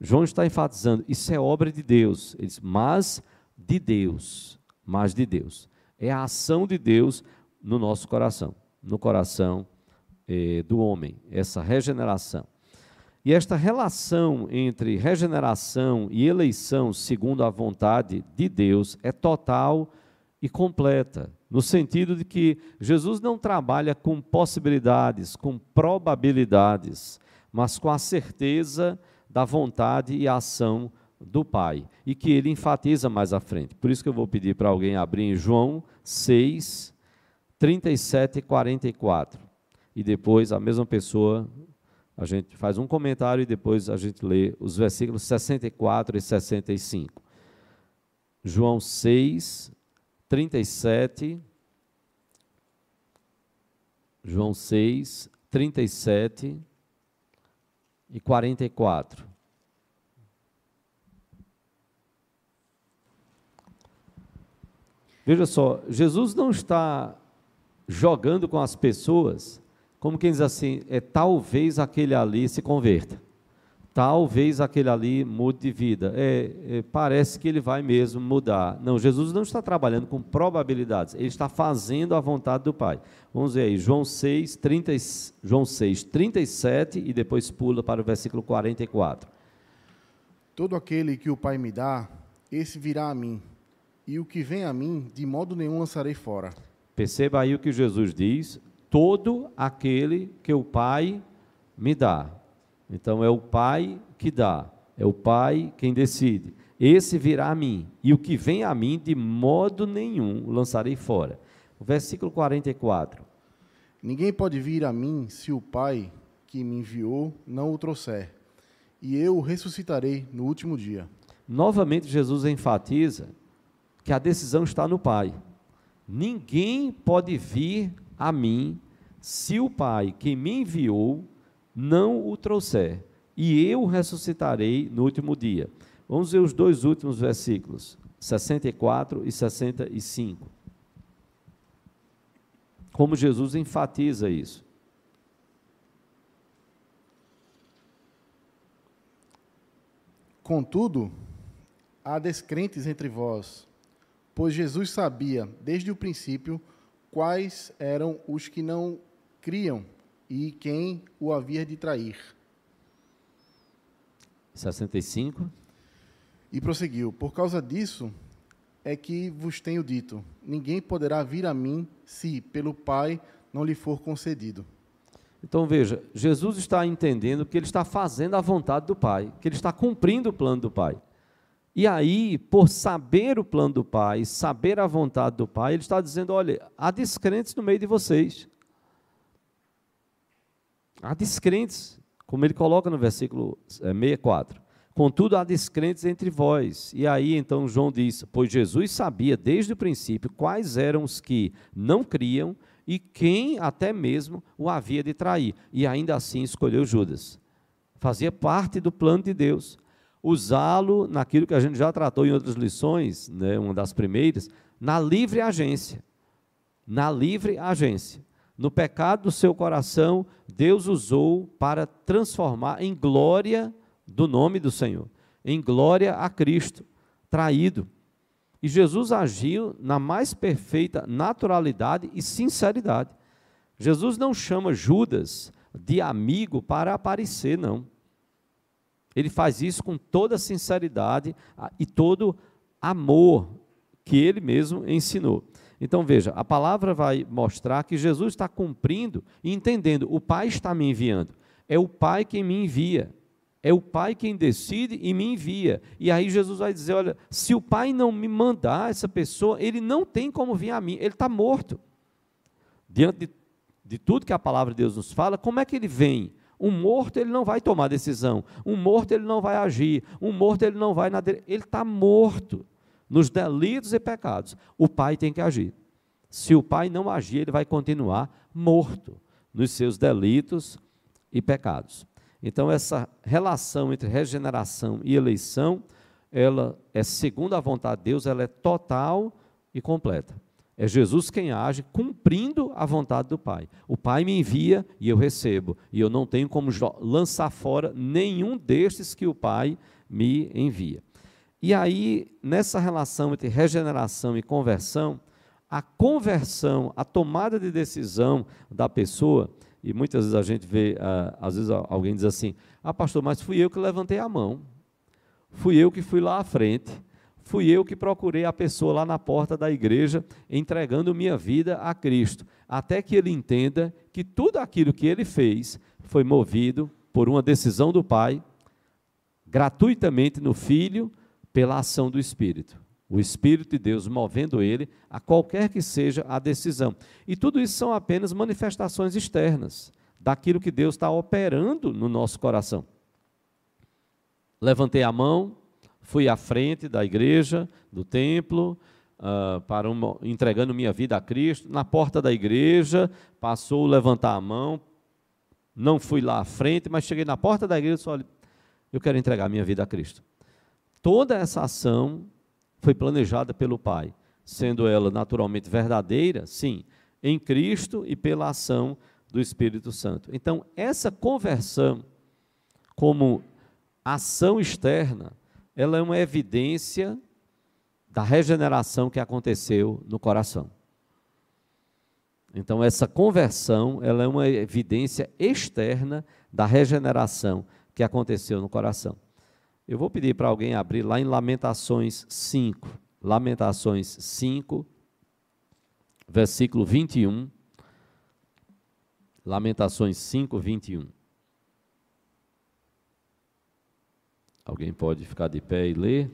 João está enfatizando, isso é obra de Deus. Ele diz, mas de Deus, mas de Deus. É a ação de Deus no nosso coração, no coração eh, do homem, essa regeneração. E esta relação entre regeneração e eleição, segundo a vontade de Deus, é total e completa, no sentido de que Jesus não trabalha com possibilidades, com probabilidades, mas com a certeza da vontade e ação do Pai, e que ele enfatiza mais à frente. Por isso que eu vou pedir para alguém abrir em João 6, 37 e 44. E depois a mesma pessoa, a gente faz um comentário e depois a gente lê os versículos 64 e 65. João 6, 37. João 6, 37 e 44. Veja só, Jesus não está jogando com as pessoas, como quem diz assim, é talvez aquele ali se converta, talvez aquele ali mude de vida. É, é, parece que ele vai mesmo mudar. Não, Jesus não está trabalhando com probabilidades, ele está fazendo a vontade do Pai. Vamos ver aí, João 6, 30, João 6, 37 e depois pula para o versículo 44. Todo aquele que o Pai me dá, esse virá a mim e o que vem a mim, de modo nenhum lançarei fora. Perceba aí o que Jesus diz: todo aquele que o Pai me dá. Então é o Pai que dá, é o Pai quem decide. Esse virá a mim, e o que vem a mim, de modo nenhum lançarei fora. O versículo 44. Ninguém pode vir a mim se o Pai que me enviou não o trouxer, e eu o ressuscitarei no último dia. Novamente, Jesus enfatiza que a decisão está no Pai. Ninguém pode vir a mim se o Pai que me enviou não o trouxer, e eu ressuscitarei no último dia. Vamos ver os dois últimos versículos, 64 e 65. Como Jesus enfatiza isso. Contudo, há descrentes entre vós, pois Jesus sabia desde o princípio quais eram os que não criam e quem o havia de trair. 65. E prosseguiu: Por causa disso é que vos tenho dito: ninguém poderá vir a mim se pelo Pai não lhe for concedido. Então veja, Jesus está entendendo que ele está fazendo a vontade do Pai, que ele está cumprindo o plano do Pai. E aí, por saber o plano do Pai, saber a vontade do Pai, ele está dizendo: olha, há descrentes no meio de vocês. Há descrentes, como ele coloca no versículo 64. É, Contudo, há descrentes entre vós. E aí, então, João diz: Pois Jesus sabia desde o princípio quais eram os que não criam e quem até mesmo o havia de trair. E ainda assim escolheu Judas. Fazia parte do plano de Deus usá-lo naquilo que a gente já tratou em outras lições, né, uma das primeiras, na livre agência. Na livre agência. No pecado do seu coração, Deus usou para transformar em glória do nome do Senhor, em glória a Cristo, traído. E Jesus agiu na mais perfeita naturalidade e sinceridade. Jesus não chama Judas de amigo para aparecer, não. Ele faz isso com toda sinceridade e todo amor que ele mesmo ensinou. Então veja, a palavra vai mostrar que Jesus está cumprindo e entendendo: o Pai está me enviando. É o Pai quem me envia. É o Pai quem decide e me envia. E aí Jesus vai dizer: olha, se o Pai não me mandar essa pessoa, ele não tem como vir a mim, ele está morto. Diante de, de tudo que a palavra de Deus nos fala, como é que ele vem? Um morto ele não vai tomar decisão. Um morto ele não vai agir. Um morto ele não vai ele está morto. nos delitos e pecados, o pai tem que agir. Se o pai não agir, ele vai continuar morto nos seus delitos e pecados. Então, essa relação entre regeneração e eleição, ela é segundo a vontade de Deus, ela é total e completa. É Jesus quem age cumprindo a vontade do Pai. O Pai me envia e eu recebo, e eu não tenho como lançar fora nenhum destes que o Pai me envia. E aí, nessa relação entre regeneração e conversão, a conversão, a tomada de decisão da pessoa, e muitas vezes a gente vê, uh, às vezes alguém diz assim: Ah, pastor, mas fui eu que levantei a mão, fui eu que fui lá à frente, fui eu que procurei a pessoa lá na porta da igreja, entregando minha vida a Cristo, até que ele entenda que tudo aquilo que ele fez foi movido por uma decisão do Pai, gratuitamente no Filho, pela ação do Espírito. O Espírito de Deus movendo ele a qualquer que seja a decisão. E tudo isso são apenas manifestações externas daquilo que Deus está operando no nosso coração. Levantei a mão, fui à frente da igreja, do templo, uh, para uma, entregando minha vida a Cristo. Na porta da igreja, passou levantar a mão. Não fui lá à frente, mas cheguei na porta da igreja e disse: olha, eu quero entregar minha vida a Cristo. Toda essa ação foi planejada pelo Pai, sendo ela naturalmente verdadeira, sim, em Cristo e pela ação do Espírito Santo. Então, essa conversão, como ação externa, ela é uma evidência da regeneração que aconteceu no coração. Então essa conversão, ela é uma evidência externa da regeneração que aconteceu no coração. Eu vou pedir para alguém abrir lá em Lamentações 5, Lamentações 5, versículo 21. Lamentações 5, 21. Alguém pode ficar de pé e ler?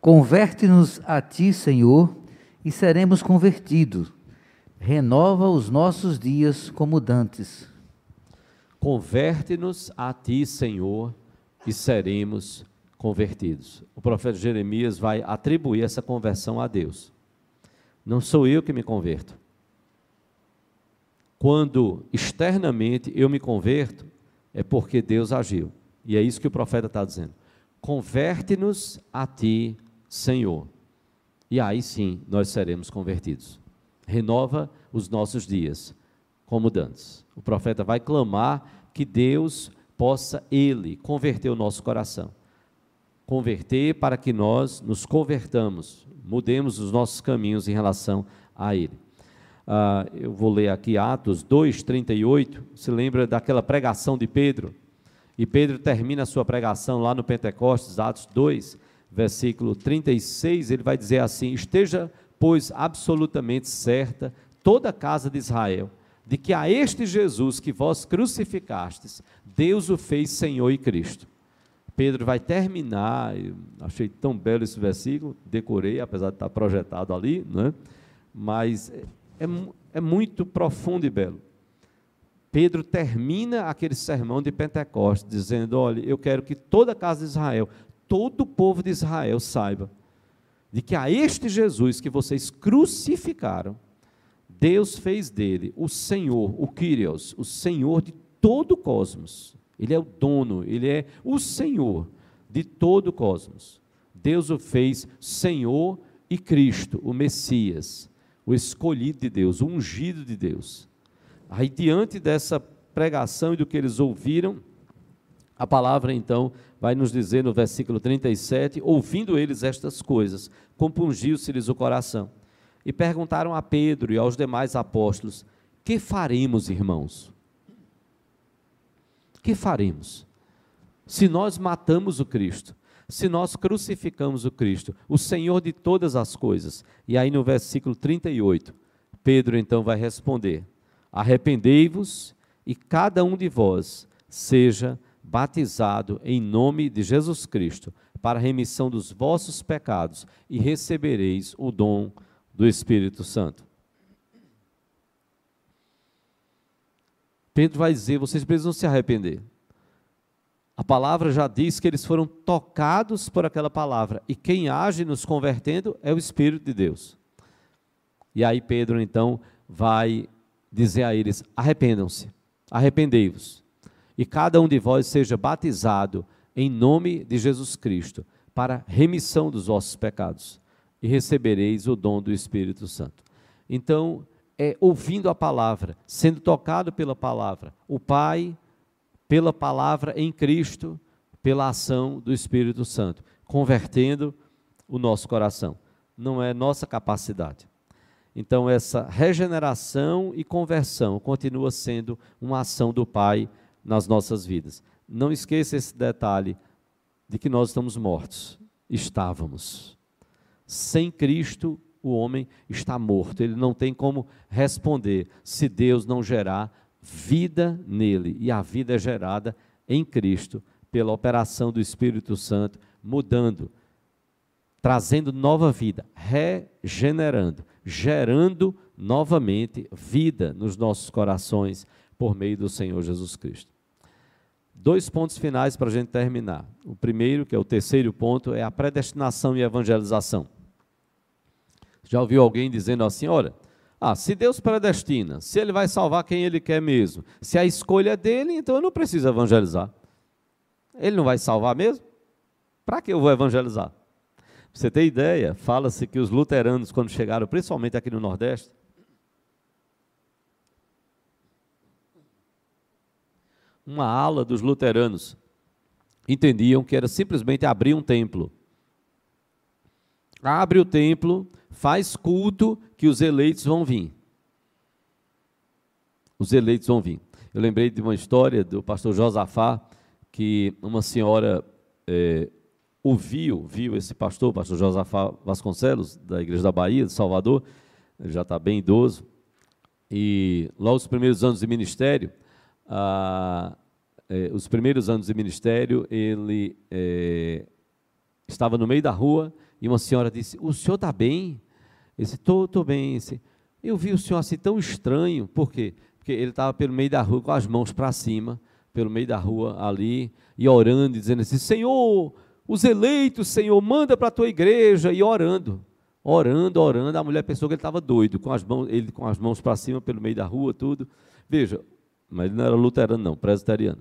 Converte-nos a ti, Senhor, e seremos convertidos. Renova os nossos dias como dantes. Converte-nos a ti, Senhor, e seremos convertidos. O profeta Jeremias vai atribuir essa conversão a Deus. Não sou eu que me converto quando externamente eu me converto, é porque Deus agiu. E é isso que o profeta está dizendo. Converte-nos a ti, Senhor. E aí sim nós seremos convertidos. Renova os nossos dias, como dantes. O profeta vai clamar que Deus possa, Ele, converter o nosso coração. Converter para que nós nos convertamos, mudemos os nossos caminhos em relação a Ele. Ah, eu vou ler aqui Atos 2, 38. Se lembra daquela pregação de Pedro? E Pedro termina a sua pregação lá no Pentecostes, Atos 2, versículo 36. Ele vai dizer assim: Esteja, pois, absolutamente certa toda a casa de Israel, de que a este Jesus que vós crucificastes, Deus o fez Senhor e Cristo. Pedro vai terminar, achei tão belo esse versículo, decorei, apesar de estar projetado ali, né? mas é, é muito profundo e belo. Pedro termina aquele sermão de Pentecostes dizendo: Olha, eu quero que toda a casa de Israel, todo o povo de Israel saiba de que a este Jesus que vocês crucificaram, Deus fez dele o Senhor, o Kyrios, o Senhor de todo o cosmos. Ele é o dono, ele é o Senhor de todo o cosmos. Deus o fez Senhor e Cristo, o Messias, o escolhido de Deus, o ungido de Deus. Aí, diante dessa pregação e do que eles ouviram, a palavra então vai nos dizer no versículo 37: ouvindo eles estas coisas, compungiu-se-lhes o coração. E perguntaram a Pedro e aos demais apóstolos: Que faremos, irmãos? Que faremos? Se nós matamos o Cristo, se nós crucificamos o Cristo, o Senhor de todas as coisas. E aí no versículo 38, Pedro então vai responder: Arrependei-vos e cada um de vós seja batizado em nome de Jesus Cristo para a remissão dos vossos pecados e recebereis o dom do Espírito Santo. Pedro vai dizer: vocês precisam se arrepender. A palavra já diz que eles foram tocados por aquela palavra, e quem age nos convertendo é o Espírito de Deus. E aí Pedro então vai dizer a eles: arrependam-se, arrependei-vos, e cada um de vós seja batizado em nome de Jesus Cristo, para remissão dos vossos pecados, e recebereis o dom do Espírito Santo. Então, é ouvindo a palavra, sendo tocado pela palavra, o Pai, pela palavra em Cristo, pela ação do Espírito Santo, convertendo o nosso coração. Não é nossa capacidade. Então, essa regeneração e conversão continua sendo uma ação do Pai nas nossas vidas. Não esqueça esse detalhe de que nós estamos mortos. Estávamos. Sem Cristo, o homem está morto. Ele não tem como responder se Deus não gerar vida nele. E a vida é gerada em Cristo, pela operação do Espírito Santo, mudando, trazendo nova vida, regenerando, gerando novamente vida nos nossos corações por meio do Senhor Jesus Cristo. Dois pontos finais para a gente terminar. O primeiro, que é o terceiro ponto, é a predestinação e evangelização. Já ouviu alguém dizendo assim: olha, ah, se Deus predestina, se Ele vai salvar quem Ele quer mesmo, se a escolha é dele, então eu não preciso evangelizar. Ele não vai salvar mesmo? Para que eu vou evangelizar? Pra você ter ideia, fala-se que os luteranos, quando chegaram, principalmente aqui no Nordeste, uma ala dos luteranos entendiam que era simplesmente abrir um templo. Abre o templo, faz culto, que os eleitos vão vir. Os eleitos vão vir. Eu lembrei de uma história do pastor Josafá, que uma senhora é, ouviu, viu esse pastor, pastor Josafá Vasconcelos, da Igreja da Bahia, de Salvador, ele já está bem idoso, e logo os primeiros anos de ministério, ah, eh, os primeiros anos de ministério, ele eh, estava no meio da rua e uma senhora disse: O senhor está bem? Ele disse: Estou bem. Disse, Eu vi o senhor assim tão estranho, por quê? Porque ele estava pelo meio da rua com as mãos para cima, pelo meio da rua ali, e orando, dizendo assim: Senhor, os eleitos, Senhor, manda para a tua igreja, e orando orando, orando, a mulher pensou que ele estava doido, com as mãos, ele com as mãos para cima pelo meio da rua, tudo. Veja, mas ele não era luterano, não, presbiteriano.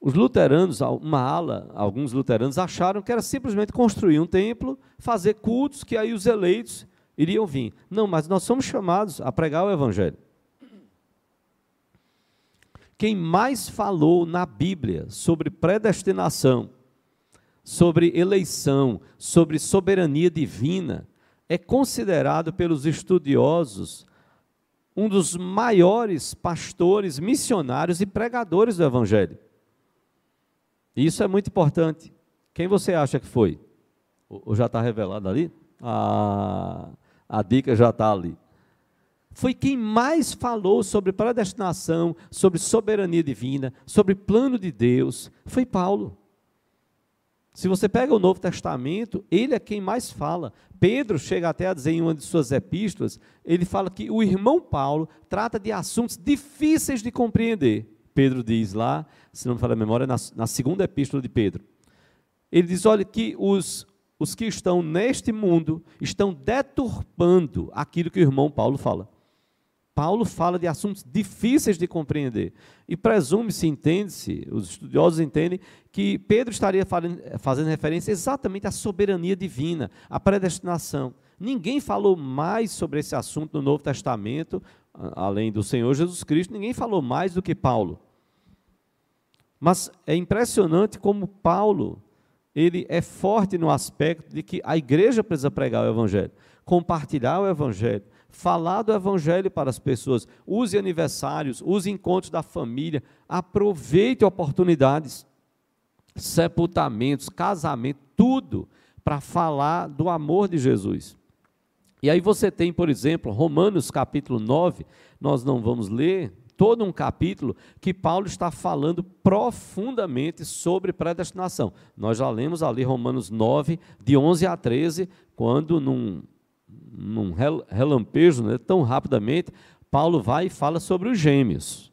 Os luteranos, uma ala, alguns luteranos acharam que era simplesmente construir um templo, fazer cultos, que aí os eleitos iriam vir. Não, mas nós somos chamados a pregar o Evangelho. Quem mais falou na Bíblia sobre predestinação, sobre eleição, sobre soberania divina, é considerado pelos estudiosos um dos maiores pastores, missionários e pregadores do Evangelho. Isso é muito importante. Quem você acha que foi? Ou já está revelado ali? A, a dica já está ali. Foi quem mais falou sobre predestinação, sobre soberania divina, sobre plano de Deus. Foi Paulo. Se você pega o Novo Testamento, ele é quem mais fala. Pedro chega até a dizer em uma de suas epístolas, ele fala que o irmão Paulo trata de assuntos difíceis de compreender. Pedro diz lá, se não me falha a memória, na, na segunda epístola de Pedro. Ele diz: olha, que os, os que estão neste mundo estão deturpando aquilo que o irmão Paulo fala. Paulo fala de assuntos difíceis de compreender. E presume-se, entende-se, os estudiosos entendem, que Pedro estaria fazendo referência exatamente à soberania divina, à predestinação. Ninguém falou mais sobre esse assunto no Novo Testamento, além do Senhor Jesus Cristo, ninguém falou mais do que Paulo. Mas é impressionante como Paulo, ele é forte no aspecto de que a igreja precisa pregar o evangelho, compartilhar o evangelho, falar do Evangelho para as pessoas. Use aniversários, use encontros da família, aproveite oportunidades, sepultamentos, casamento, tudo para falar do amor de Jesus. E aí você tem, por exemplo, Romanos capítulo 9, nós não vamos ler todo um capítulo que Paulo está falando profundamente sobre predestinação. Nós já lemos ali Romanos 9, de 11 a 13, quando num num relampejo, né, tão rapidamente, Paulo vai e fala sobre os gêmeos.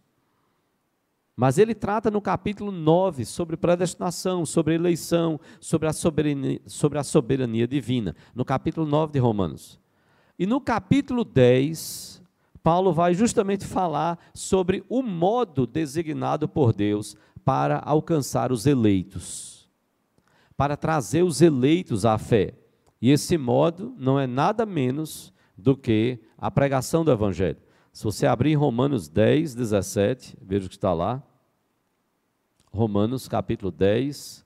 Mas ele trata no capítulo 9 sobre predestinação, sobre eleição, sobre a soberania, sobre a soberania divina, no capítulo 9 de Romanos. E no capítulo 10, Paulo vai justamente falar sobre o modo designado por Deus para alcançar os eleitos, para trazer os eleitos à fé. E esse modo não é nada menos do que a pregação do Evangelho. Se você abrir Romanos 10, 17, veja o que está lá. Romanos capítulo 10,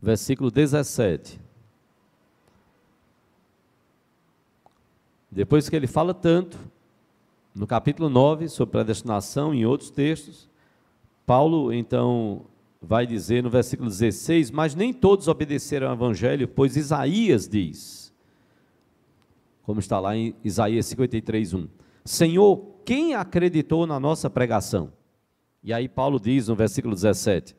versículo 17. Depois que ele fala tanto, no capítulo 9, sobre predestinação, em outros textos, Paulo então vai dizer no versículo 16: Mas nem todos obedeceram ao evangelho, pois Isaías diz como está lá em Isaías 53, 1. Senhor, quem acreditou na nossa pregação? E aí Paulo diz no versículo 17: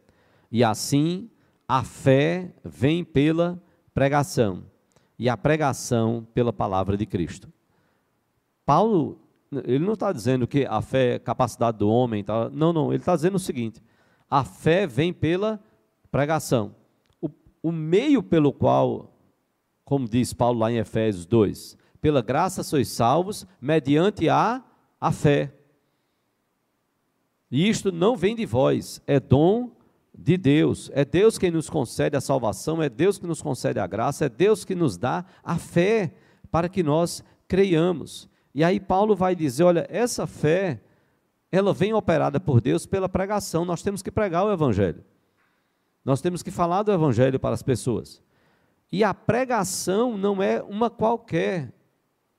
E assim a fé vem pela pregação, e a pregação pela palavra de Cristo. Paulo, ele não está dizendo que a fé é capacidade do homem, tá? não, não, ele está dizendo o seguinte: a fé vem pela pregação. O, o meio pelo qual, como diz Paulo lá em Efésios 2, pela graça sois salvos, mediante a, a fé. E isto não vem de vós, é dom de Deus. É Deus quem nos concede a salvação, é Deus que nos concede a graça, é Deus que nos dá a fé para que nós creiamos. E aí Paulo vai dizer: olha, essa fé, ela vem operada por Deus pela pregação. Nós temos que pregar o Evangelho. Nós temos que falar do Evangelho para as pessoas. E a pregação não é uma qualquer,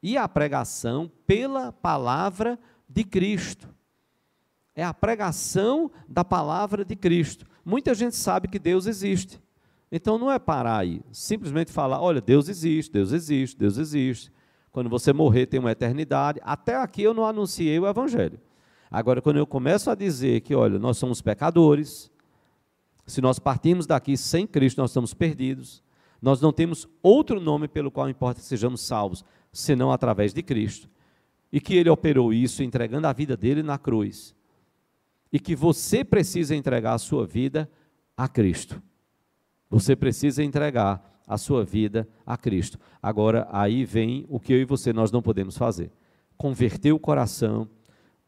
e a pregação pela palavra de Cristo. É a pregação da palavra de Cristo. Muita gente sabe que Deus existe. Então não é parar aí, simplesmente falar: olha, Deus existe, Deus existe, Deus existe. Quando você morrer, tem uma eternidade. Até aqui eu não anunciei o Evangelho. Agora, quando eu começo a dizer que, olha, nós somos pecadores, se nós partimos daqui sem Cristo, nós estamos perdidos, nós não temos outro nome pelo qual importa que sejamos salvos, senão através de Cristo. E que ele operou isso entregando a vida dele na cruz. E que você precisa entregar a sua vida a Cristo. Você precisa entregar a sua vida a Cristo. Agora, aí vem o que eu e você nós não podemos fazer. Converter o coração.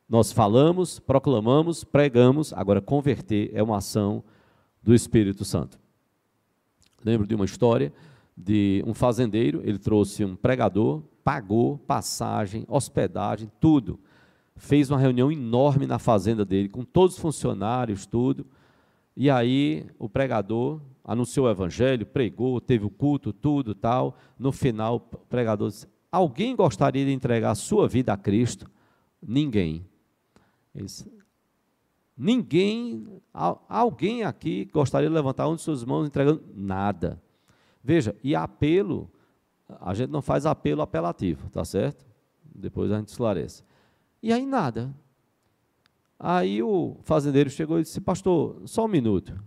Nós falamos, proclamamos, pregamos, agora converter é uma ação do Espírito Santo. Lembro de uma história de um fazendeiro, ele trouxe um pregador pagou passagem, hospedagem, tudo. Fez uma reunião enorme na fazenda dele, com todos os funcionários, tudo. E aí o pregador anunciou o evangelho, pregou, teve o culto, tudo tal. No final, o pregador disse: Alguém gostaria de entregar a sua vida a Cristo? Ninguém. Disse, Ninguém, alguém aqui gostaria de levantar um de suas mãos entregando nada. Veja, e apelo a gente não faz apelo apelativo, tá certo? Depois a gente esclarece. E aí nada. Aí o fazendeiro chegou e disse: Pastor, só um minuto.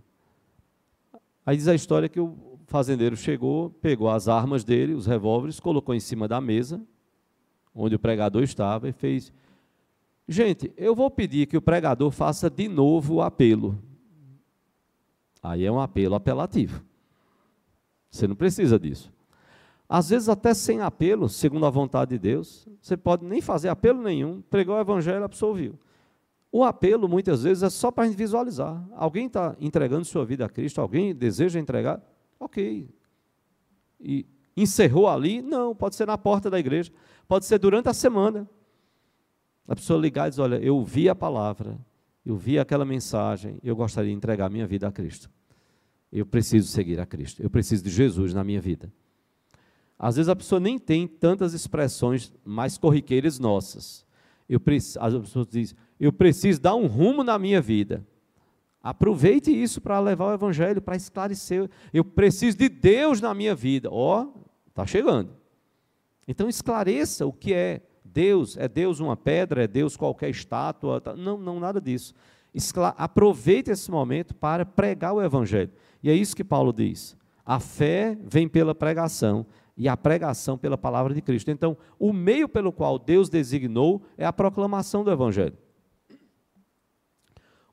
Aí diz a história que o fazendeiro chegou, pegou as armas dele, os revólveres, colocou em cima da mesa, onde o pregador estava, e fez: Gente, eu vou pedir que o pregador faça de novo o apelo. Aí é um apelo apelativo. Você não precisa disso. Às vezes até sem apelo, segundo a vontade de Deus. Você pode nem fazer apelo nenhum, pregou o evangelho, absolviu. O apelo, muitas vezes, é só para a gente visualizar. Alguém está entregando sua vida a Cristo, alguém deseja entregar? Ok. E encerrou ali? Não, pode ser na porta da igreja, pode ser durante a semana. A pessoa ligar e dizer: Olha, eu vi a palavra, eu vi aquela mensagem, eu gostaria de entregar minha vida a Cristo. Eu preciso seguir a Cristo, eu preciso de Jesus na minha vida. Às vezes a pessoa nem tem tantas expressões mais corriqueiras nossas. Eu, as pessoas dizem, eu preciso dar um rumo na minha vida. Aproveite isso para levar o evangelho, para esclarecer. Eu preciso de Deus na minha vida. Ó, oh, está chegando. Então esclareça o que é Deus. É Deus uma pedra? É Deus qualquer estátua? Tá, não, não, nada disso. Escla aproveite esse momento para pregar o evangelho. E é isso que Paulo diz. A fé vem pela pregação e a pregação pela palavra de Cristo. Então, o meio pelo qual Deus designou é a proclamação do Evangelho.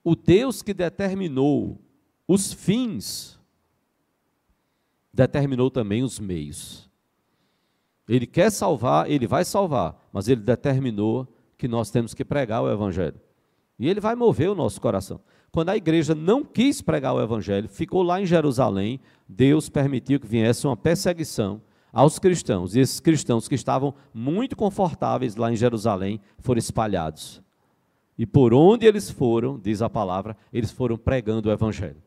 O Deus que determinou os fins, determinou também os meios. Ele quer salvar, ele vai salvar, mas ele determinou que nós temos que pregar o Evangelho. E ele vai mover o nosso coração. Quando a igreja não quis pregar o Evangelho, ficou lá em Jerusalém, Deus permitiu que viesse uma perseguição aos cristãos. E esses cristãos que estavam muito confortáveis lá em Jerusalém foram espalhados. E por onde eles foram, diz a palavra, eles foram pregando o Evangelho.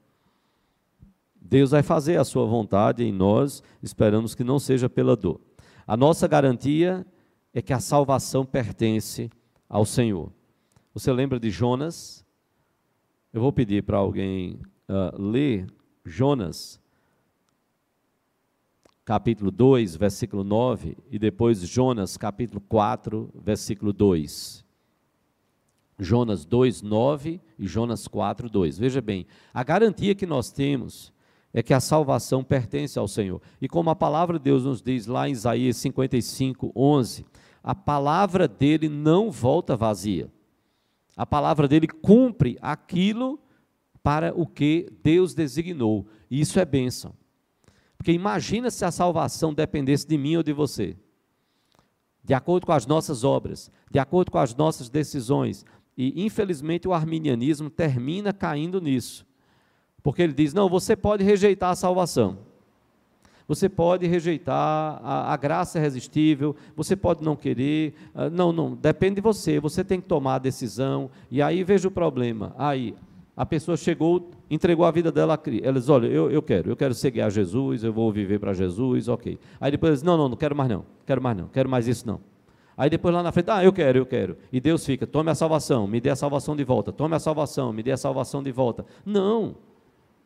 Deus vai fazer a sua vontade em nós, esperamos que não seja pela dor. A nossa garantia é que a salvação pertence ao Senhor. Você lembra de Jonas? Eu vou pedir para alguém uh, ler Jonas, capítulo 2, versículo 9, e depois Jonas, capítulo 4, versículo 2. Jonas 2, 9 e Jonas 4, 2. Veja bem, a garantia que nós temos é que a salvação pertence ao Senhor. E como a palavra de Deus nos diz lá em Isaías 55, 11, a palavra dele não volta vazia. A palavra dele cumpre aquilo para o que Deus designou. E isso é bênção. Porque imagina se a salvação dependesse de mim ou de você. De acordo com as nossas obras, de acordo com as nossas decisões. E infelizmente o arminianismo termina caindo nisso. Porque ele diz: não, você pode rejeitar a salvação. Você pode rejeitar, a, a graça irresistível, você pode não querer, uh, não, não, depende de você, você tem que tomar a decisão, e aí veja o problema. Aí, a pessoa chegou, entregou a vida dela a Cristo. Ela diz: Olha, eu, eu quero, eu quero seguir a Jesus, eu vou viver para Jesus, ok. Aí depois diz: Não, não, não quero mais não, quero mais não, quero mais isso não. Aí depois lá na frente, ah, eu quero, eu quero. E Deus fica, tome a salvação, me dê a salvação de volta, tome a salvação, me dê a salvação de volta. Não,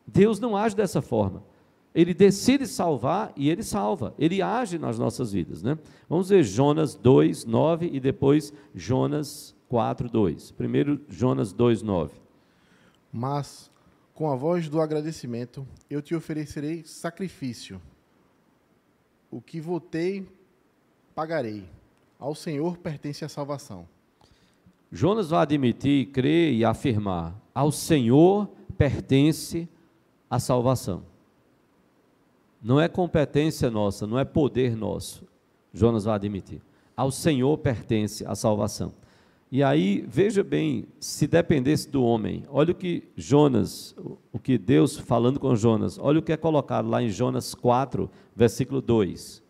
Deus não age dessa forma. Ele decide salvar e ele salva, ele age nas nossas vidas. Né? Vamos ver Jonas 2, 9 e depois Jonas 4, 2. Primeiro, Jonas 2, 9. Mas, com a voz do agradecimento, eu te oferecerei sacrifício. O que votei, pagarei. Ao Senhor pertence a salvação. Jonas vai admitir, crer e afirmar: ao Senhor pertence a salvação. Não é competência nossa, não é poder nosso. Jonas vai admitir. Ao Senhor pertence a salvação. E aí, veja bem, se dependesse do homem, olha o que Jonas, o que Deus falando com Jonas, olha o que é colocado lá em Jonas 4, versículo 2.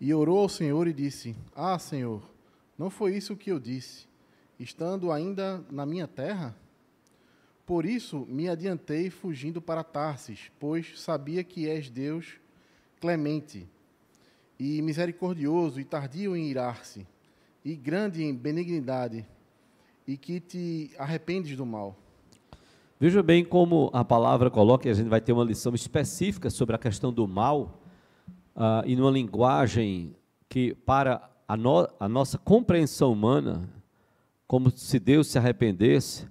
E orou ao Senhor e disse: Ah, Senhor, não foi isso que eu disse, estando ainda na minha terra? Por isso me adiantei fugindo para Tarsis, pois sabia que és Deus clemente e misericordioso e tardio em irar-se, e grande em benignidade, e que te arrependes do mal. Veja bem como a palavra coloca, e a gente vai ter uma lição específica sobre a questão do mal, uh, e numa linguagem que, para a, no, a nossa compreensão humana, como se Deus se arrependesse,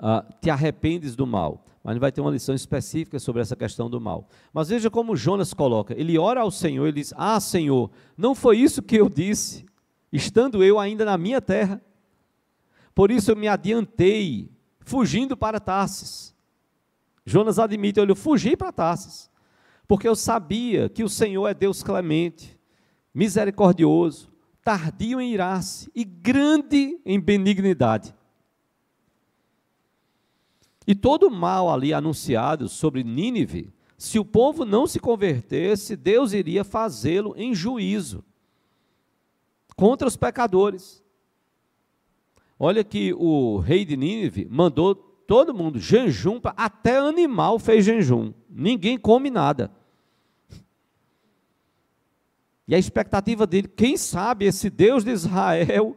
uh, te arrependes do mal. Mas vai ter uma lição específica sobre essa questão do mal. Mas veja como Jonas coloca: ele ora ao Senhor e diz: Ah, Senhor, não foi isso que eu disse, estando eu ainda na minha terra. Por isso eu me adiantei, fugindo para Tarsis. Jonas admite: Olha, eu fugi para Tarsis, porque eu sabia que o Senhor é Deus clemente, misericordioso, tardio em irar-se e grande em benignidade e todo o mal ali anunciado sobre Nínive, se o povo não se convertesse, Deus iria fazê-lo em juízo contra os pecadores. Olha que o rei de Nínive mandou todo mundo jejum, até animal fez jejum. Ninguém come nada. E a expectativa dele, quem sabe esse Deus de Israel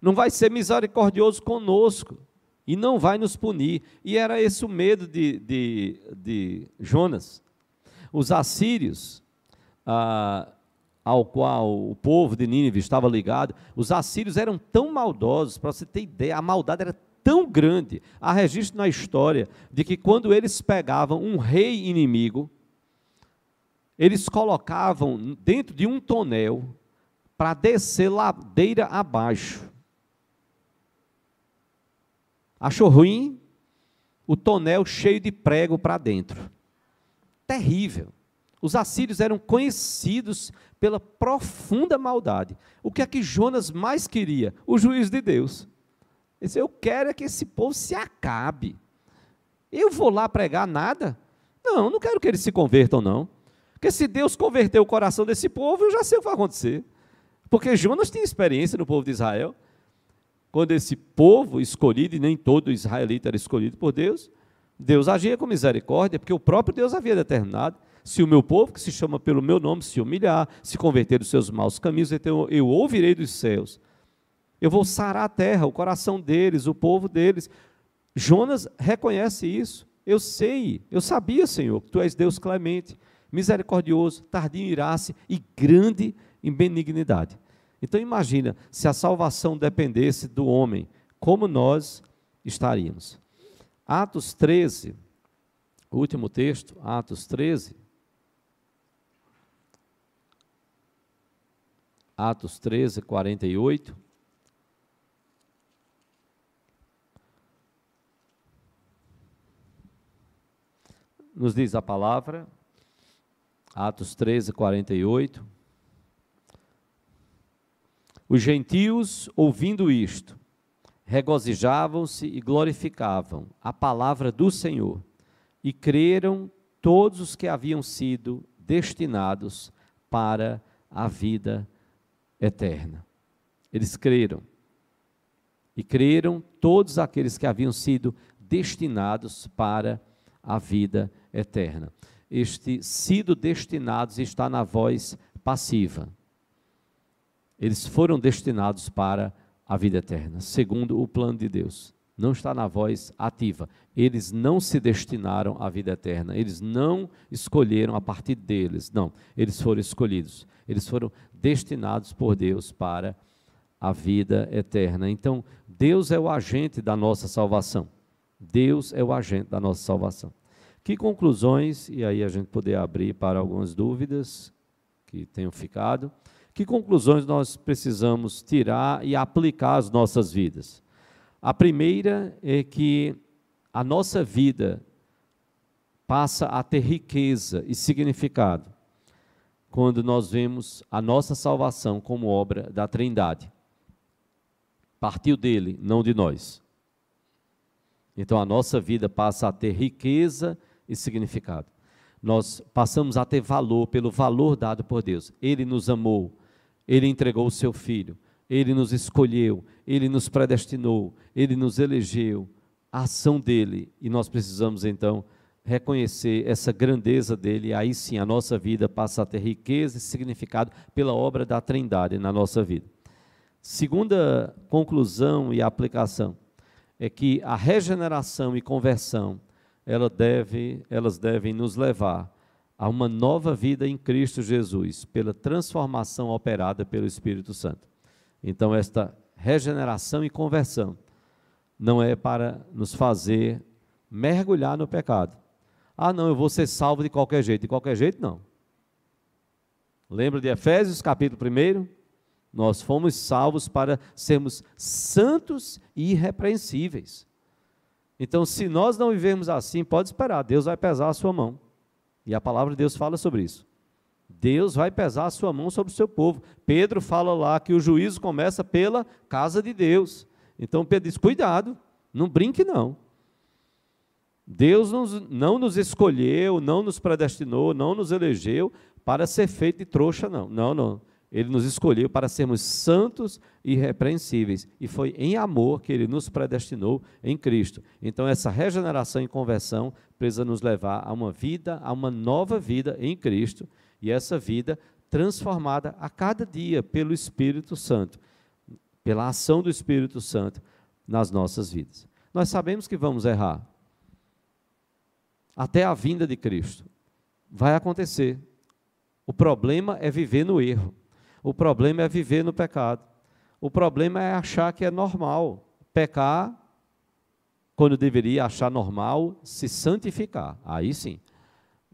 não vai ser misericordioso conosco e não vai nos punir. E era esse o medo de, de, de Jonas. Os assírios, ah, ao qual o povo de Nínive estava ligado, os assírios eram tão maldosos, para você ter ideia, a maldade era tão grande. Há registro na história de que quando eles pegavam um rei inimigo, eles colocavam dentro de um tonel para descer ladeira abaixo achou ruim, o tonel cheio de prego para dentro. Terrível. Os assírios eram conhecidos pela profunda maldade. O que é que Jonas mais queria? O juízo de Deus. Ele disse, eu quero é que esse povo se acabe. Eu vou lá pregar nada? Não, não quero que eles se convertam, não. Porque se Deus converter o coração desse povo, eu já sei o que vai acontecer. Porque Jonas tinha experiência no povo de Israel. Quando esse povo escolhido, e nem todo israelita era escolhido por Deus, Deus agia com misericórdia, porque o próprio Deus havia determinado. Se o meu povo, que se chama pelo meu nome, se humilhar, se converter dos seus maus caminhos, então eu ouvirei dos céus. Eu vou sarar a terra, o coração deles, o povo deles. Jonas reconhece isso. Eu sei, eu sabia, Senhor, que tu és Deus clemente, misericordioso, tardio em irasse e grande em benignidade. Então imagina, se a salvação dependesse do homem, como nós estaríamos. Atos 13, último texto, Atos 13. Atos 13, 48. Nos diz a palavra, Atos 13, 48. Os gentios, ouvindo isto, regozijavam-se e glorificavam a palavra do Senhor, e creram todos os que haviam sido destinados para a vida eterna. Eles creram. E creram todos aqueles que haviam sido destinados para a vida eterna. Este sido destinados está na voz passiva. Eles foram destinados para a vida eterna, segundo o plano de Deus. Não está na voz ativa. Eles não se destinaram à vida eterna. Eles não escolheram a partir deles. Não, eles foram escolhidos. Eles foram destinados por Deus para a vida eterna. Então, Deus é o agente da nossa salvação. Deus é o agente da nossa salvação. Que conclusões, e aí a gente poder abrir para algumas dúvidas que tenham ficado, que conclusões nós precisamos tirar e aplicar às nossas vidas? A primeira é que a nossa vida passa a ter riqueza e significado quando nós vemos a nossa salvação como obra da Trindade. Partiu dele, não de nós. Então a nossa vida passa a ter riqueza e significado. Nós passamos a ter valor pelo valor dado por Deus. Ele nos amou, ele entregou o seu filho, ele nos escolheu, ele nos predestinou, ele nos elegeu. A ação dele, e nós precisamos então reconhecer essa grandeza dele, aí sim a nossa vida passa a ter riqueza e significado pela obra da Trindade na nossa vida. Segunda conclusão e aplicação é que a regeneração e conversão ela deve, elas devem nos levar a uma nova vida em Cristo Jesus, pela transformação operada pelo Espírito Santo. Então, esta regeneração e conversão não é para nos fazer mergulhar no pecado. Ah, não, eu vou ser salvo de qualquer jeito. De qualquer jeito, não. Lembra de Efésios, capítulo 1? Nós fomos salvos para sermos santos e irrepreensíveis. Então, se nós não vivemos assim, pode esperar, Deus vai pesar a sua mão. E a palavra de Deus fala sobre isso. Deus vai pesar a sua mão sobre o seu povo. Pedro fala lá que o juízo começa pela casa de Deus. Então Pedro diz: cuidado, não brinque não. Deus não nos escolheu, não nos predestinou, não nos elegeu para ser feito de trouxa, não. Não, não. Ele nos escolheu para sermos santos e irrepreensíveis. E foi em amor que ele nos predestinou em Cristo. Então, essa regeneração e conversão precisa nos levar a uma vida, a uma nova vida em Cristo. E essa vida transformada a cada dia pelo Espírito Santo, pela ação do Espírito Santo nas nossas vidas. Nós sabemos que vamos errar. Até a vinda de Cristo. Vai acontecer. O problema é viver no erro. O problema é viver no pecado. O problema é achar que é normal pecar quando deveria achar normal se santificar. Aí sim.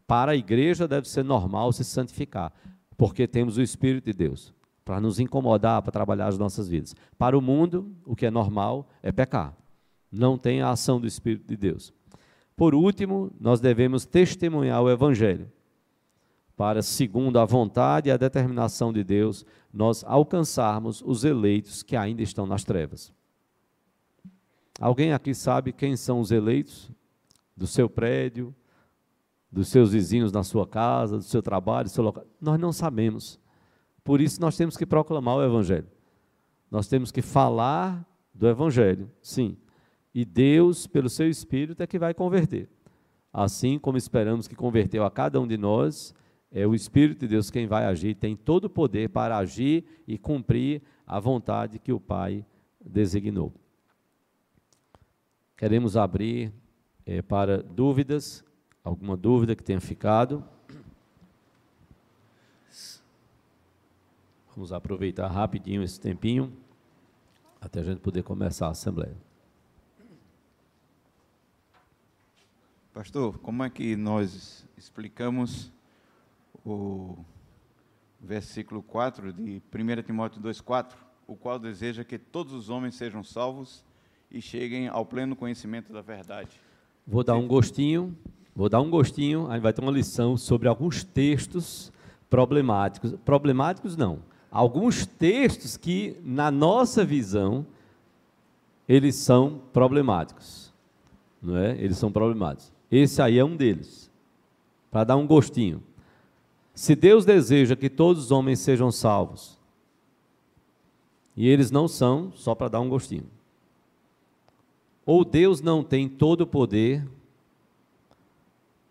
Para a igreja deve ser normal se santificar, porque temos o Espírito de Deus para nos incomodar, para trabalhar as nossas vidas. Para o mundo, o que é normal é pecar. Não tem a ação do Espírito de Deus. Por último, nós devemos testemunhar o Evangelho, para, segundo a vontade e a determinação de Deus, nós alcançarmos os eleitos que ainda estão nas trevas. Alguém aqui sabe quem são os eleitos? Do seu prédio, dos seus vizinhos na sua casa, do seu trabalho, do seu local? Nós não sabemos. Por isso nós temos que proclamar o Evangelho. Nós temos que falar do Evangelho, sim. E Deus, pelo seu Espírito, é que vai converter. Assim como esperamos que converteu a cada um de nós, é o Espírito de Deus quem vai agir, tem todo o poder para agir e cumprir a vontade que o Pai designou. Queremos abrir é, para dúvidas, alguma dúvida que tenha ficado. Vamos aproveitar rapidinho esse tempinho, até a gente poder começar a assembleia. Pastor, como é que nós explicamos o versículo 4 de 1 Timóteo 2,4, o qual deseja que todos os homens sejam salvos e cheguem ao pleno conhecimento da verdade. Vou dar um gostinho, vou dar um gostinho, aí vai ter uma lição sobre alguns textos problemáticos. Problemáticos não. Alguns textos que, na nossa visão, eles são problemáticos. Não é? Eles são problemáticos. Esse aí é um deles. Para dar um gostinho. Se Deus deseja que todos os homens sejam salvos, e eles não são, só para dar um gostinho. Ou Deus não tem todo o poder,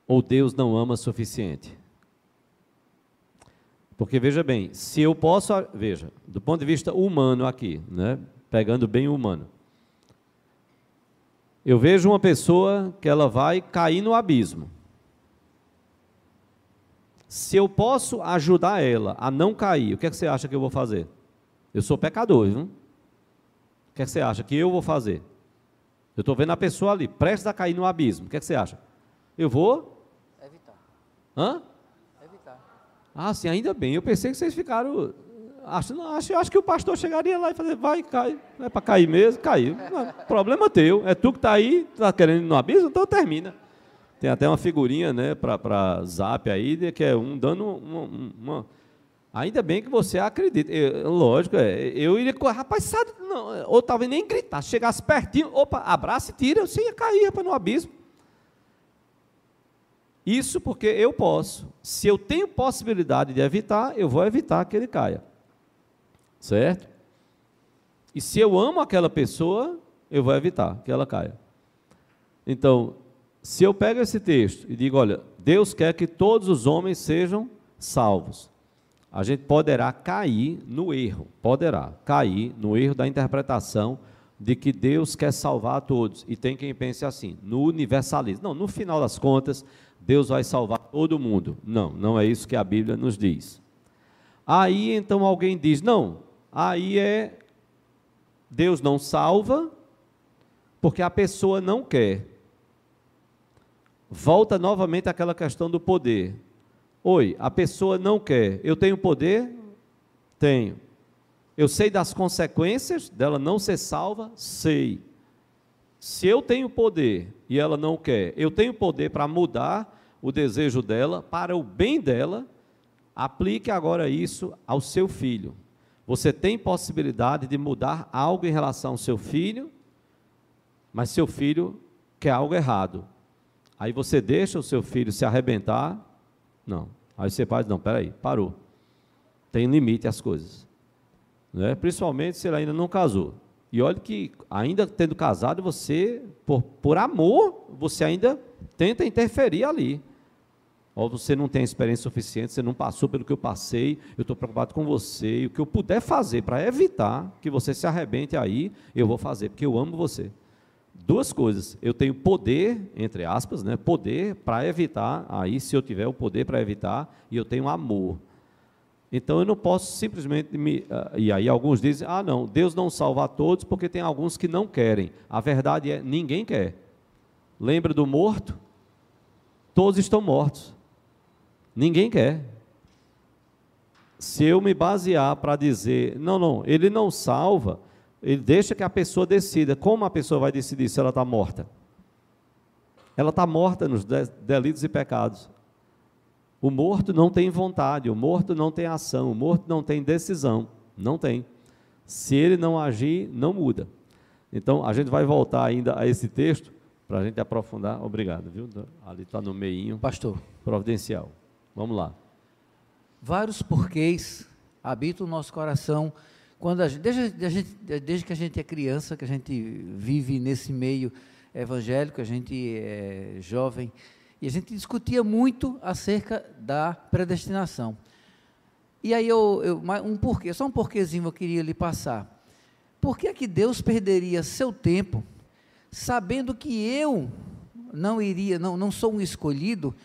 ou Deus não ama o suficiente. Porque veja bem, se eu posso, veja, do ponto de vista humano aqui, né, pegando bem o humano. Eu vejo uma pessoa que ela vai cair no abismo. Se eu posso ajudar ela a não cair, o que, é que você acha que eu vou fazer? Eu sou pecador, viu? O que, é que você acha que eu vou fazer? Eu estou vendo a pessoa ali, prestes a cair no abismo. O que, é que você acha? Eu vou? Evitar. Hã? Evitar. Ah, sim, ainda bem. Eu pensei que vocês ficaram. Acho, não, acho, acho que o pastor chegaria lá e fazer, vai, cai. Não é para cair mesmo, caiu. Não, problema teu. É tu que está aí, está querendo ir no abismo, então termina. Tem até uma figurinha, né, para zap aí, que é um dando uma, uma Ainda bem que você acredita. Eu, lógico, é, eu iria rapaz, sabe, não, ou talvez nem gritar, chegasse pertinho, opa, abraça e tira, você ia cair rapaz, no abismo. Isso porque eu posso. Se eu tenho possibilidade de evitar, eu vou evitar que ele caia. Certo? E se eu amo aquela pessoa, eu vou evitar que ela caia. Então, se eu pego esse texto e digo, olha, Deus quer que todos os homens sejam salvos a gente poderá cair no erro, poderá cair no erro da interpretação de que Deus quer salvar a todos. E tem quem pense assim, no universalismo. Não, no final das contas, Deus vai salvar todo mundo. Não, não é isso que a Bíblia nos diz. Aí então alguém diz: não, aí é Deus não salva porque a pessoa não quer. Volta novamente àquela questão do poder. Oi, a pessoa não quer. Eu tenho poder? Tenho. Eu sei das consequências dela não ser salva? Sei. Se eu tenho poder e ela não quer, eu tenho poder para mudar o desejo dela para o bem dela. Aplique agora isso ao seu filho. Você tem possibilidade de mudar algo em relação ao seu filho, mas seu filho quer algo errado. Aí você deixa o seu filho se arrebentar não. Aí você faz, não, peraí, parou. Tem limite as coisas. Né? Principalmente se ele ainda não casou. E olha que, ainda tendo casado, você, por, por amor, você ainda tenta interferir ali. Ou você não tem experiência suficiente, você não passou pelo que eu passei, eu estou preocupado com você, e o que eu puder fazer para evitar que você se arrebente aí, eu vou fazer, porque eu amo você duas coisas. Eu tenho poder, entre aspas, né, poder para evitar, aí se eu tiver o poder para evitar, e eu tenho amor. Então eu não posso simplesmente me. Uh, e aí alguns dizem: ah, não, Deus não salva a todos porque tem alguns que não querem. A verdade é: ninguém quer. Lembra do morto? Todos estão mortos. Ninguém quer. Se eu me basear para dizer: não, não, ele não salva, ele deixa que a pessoa decida. Como a pessoa vai decidir se ela está morta? ela está morta nos delitos e pecados. O morto não tem vontade, o morto não tem ação, o morto não tem decisão. Não tem. Se ele não agir, não muda. Então, a gente vai voltar ainda a esse texto para a gente aprofundar. Obrigado, viu? Ali está no meinho. Pastor. Providencial. Vamos lá. Vários porquês habitam o nosso coração. Quando gente, desde, a gente, desde que a gente é criança, que a gente vive nesse meio evangélico, a gente é jovem, e a gente discutia muito acerca da predestinação. E aí eu, eu um porquê, só um porquêzinho eu queria lhe passar. Por que, é que Deus perderia seu tempo sabendo que eu não iria, não, não sou um escolhido,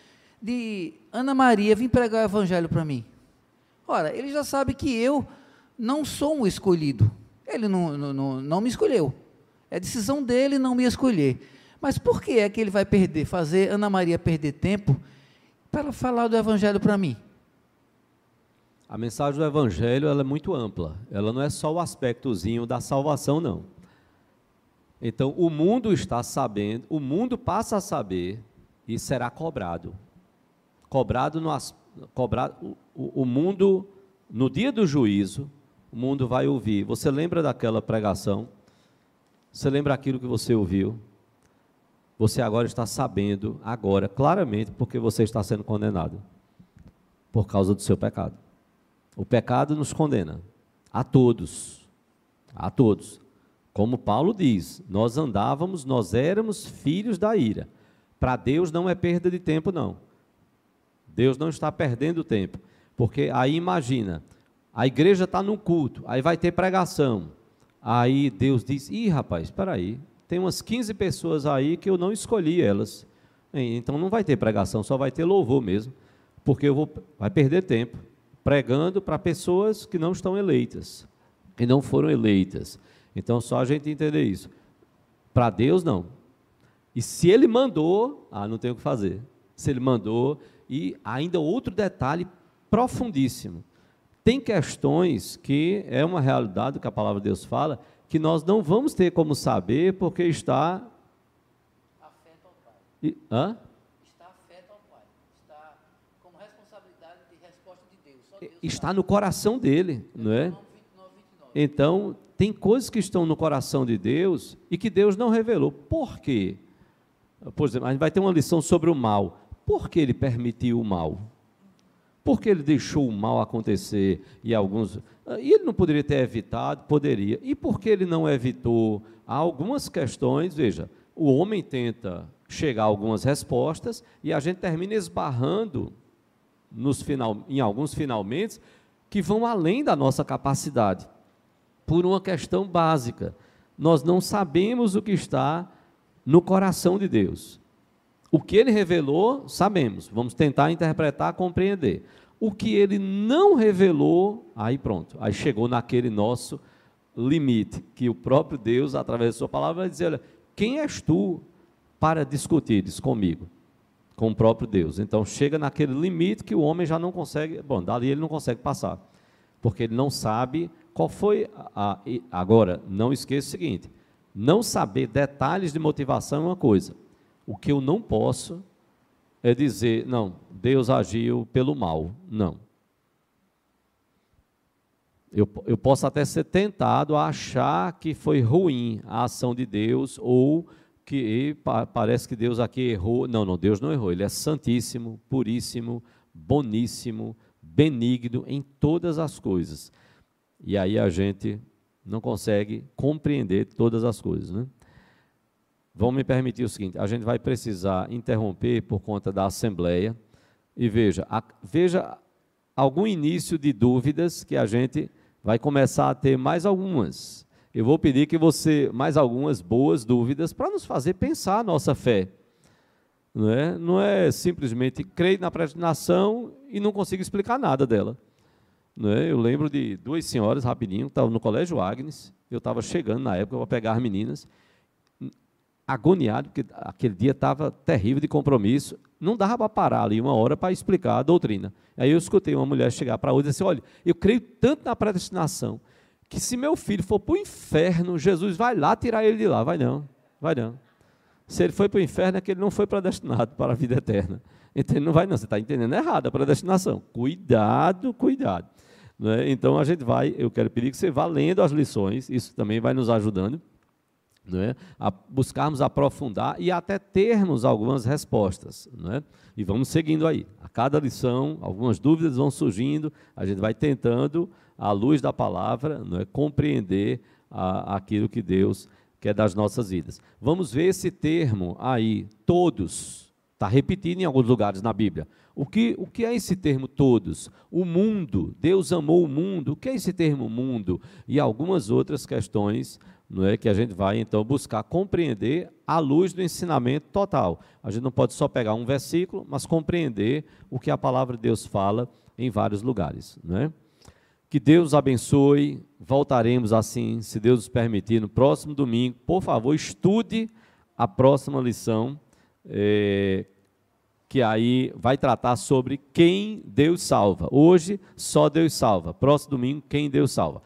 de Ana Maria vir pregar o evangelho para mim? Ora, ele já sabe que eu não sou um escolhido. Ele não, não, não, me escolheu. É decisão dele não me escolher. Mas por que é que ele vai perder, fazer Ana Maria perder tempo para falar do Evangelho para mim? A mensagem do Evangelho ela é muito ampla. Ela não é só o aspectozinho da salvação, não. Então, o mundo está sabendo, o mundo passa a saber e será cobrado. Cobrado no cobrado, o, o mundo, no dia do juízo, o mundo vai ouvir. Você lembra daquela pregação? Você lembra aquilo que você ouviu? você agora está sabendo, agora, claramente, porque você está sendo condenado por causa do seu pecado. O pecado nos condena a todos, a todos. Como Paulo diz, nós andávamos, nós éramos filhos da ira. Para Deus não é perda de tempo, não. Deus não está perdendo tempo. Porque aí imagina, a igreja está num culto, aí vai ter pregação. Aí Deus diz: ih, rapaz, espera aí, tem umas 15 pessoas aí que eu não escolhi elas. Então não vai ter pregação, só vai ter louvor mesmo, porque eu vou vai perder tempo pregando para pessoas que não estão eleitas, que não foram eleitas. Então só a gente entender isso. Para Deus não. E se ele mandou, ah, não tem o que fazer. Se ele mandou e ainda outro detalhe profundíssimo. Tem questões que é uma realidade que a palavra de Deus fala, que nós não vamos ter como saber porque está. Afeto ao Pai. E, hã? Está afeto ao Pai. Está como responsabilidade de resposta de Deus. Deus está no coração dele, não é? Então, tem coisas que estão no coração de Deus e que Deus não revelou. Por quê? Por exemplo, a gente vai ter uma lição sobre o mal. Por que ele permitiu o mal? Por que ele deixou o mal acontecer e alguns e ele não poderia ter evitado? Poderia. E por que ele não evitou? Há algumas questões, veja, o homem tenta chegar a algumas respostas e a gente termina esbarrando nos final, em alguns finalmente que vão além da nossa capacidade, por uma questão básica. Nós não sabemos o que está no coração de Deus. O que ele revelou, sabemos. Vamos tentar interpretar, compreender o que ele não revelou, aí pronto, aí chegou naquele nosso limite, que o próprio Deus, através da sua palavra, vai dizer, olha, quem és tu para discutires comigo? Com o próprio Deus. Então chega naquele limite que o homem já não consegue, bom, dali ele não consegue passar, porque ele não sabe qual foi a, a agora, não esqueça o seguinte, não saber detalhes de motivação é uma coisa, o que eu não posso é dizer, não, Deus agiu pelo mal. Não. Eu, eu posso até ser tentado a achar que foi ruim a ação de Deus ou que parece que Deus aqui errou. Não, não, Deus não errou. Ele é santíssimo, puríssimo, boníssimo, benigno em todas as coisas. E aí a gente não consegue compreender todas as coisas, né? Vão me permitir o seguinte: a gente vai precisar interromper por conta da assembleia. E veja, a, veja algum início de dúvidas que a gente vai começar a ter mais algumas. Eu vou pedir que você, mais algumas boas dúvidas, para nos fazer pensar a nossa fé. Não é, não é simplesmente crer na predestinação e não consigo explicar nada dela. Não é? Eu lembro de duas senhoras, rapidinho, que estavam no Colégio Agnes, eu estava chegando na época para pegar as meninas, agoniado, porque aquele dia estava terrível de compromisso. Não dava para parar ali uma hora para explicar a doutrina. Aí eu escutei uma mulher chegar para outra e dizer assim: olha, eu creio tanto na predestinação que se meu filho for para o inferno, Jesus vai lá tirar ele de lá. Vai não, vai não. Se ele foi para o inferno, é que ele não foi predestinado para a vida eterna. Então não vai, não. Você está entendendo errado a predestinação. Cuidado, cuidado. Né? Então a gente vai, eu quero pedir que você vá lendo as lições, isso também vai nos ajudando. Né? A buscarmos aprofundar e até termos algumas respostas. Né? E vamos seguindo aí. A cada lição, algumas dúvidas vão surgindo, a gente vai tentando, à luz da palavra, né, compreender a, aquilo que Deus quer das nossas vidas. Vamos ver esse termo aí, todos. Está repetido em alguns lugares na Bíblia. O que, o que é esse termo todos? O mundo. Deus amou o mundo. O que é esse termo mundo? E algumas outras questões não é que a gente vai então buscar compreender à luz do ensinamento total. A gente não pode só pegar um versículo, mas compreender o que a palavra de Deus fala em vários lugares, não é? Que Deus abençoe. Voltaremos assim, se Deus nos permitir, no próximo domingo. Por favor, estude a próxima lição, é, que aí vai tratar sobre quem Deus salva. Hoje, só Deus salva. Próximo domingo, quem Deus salva.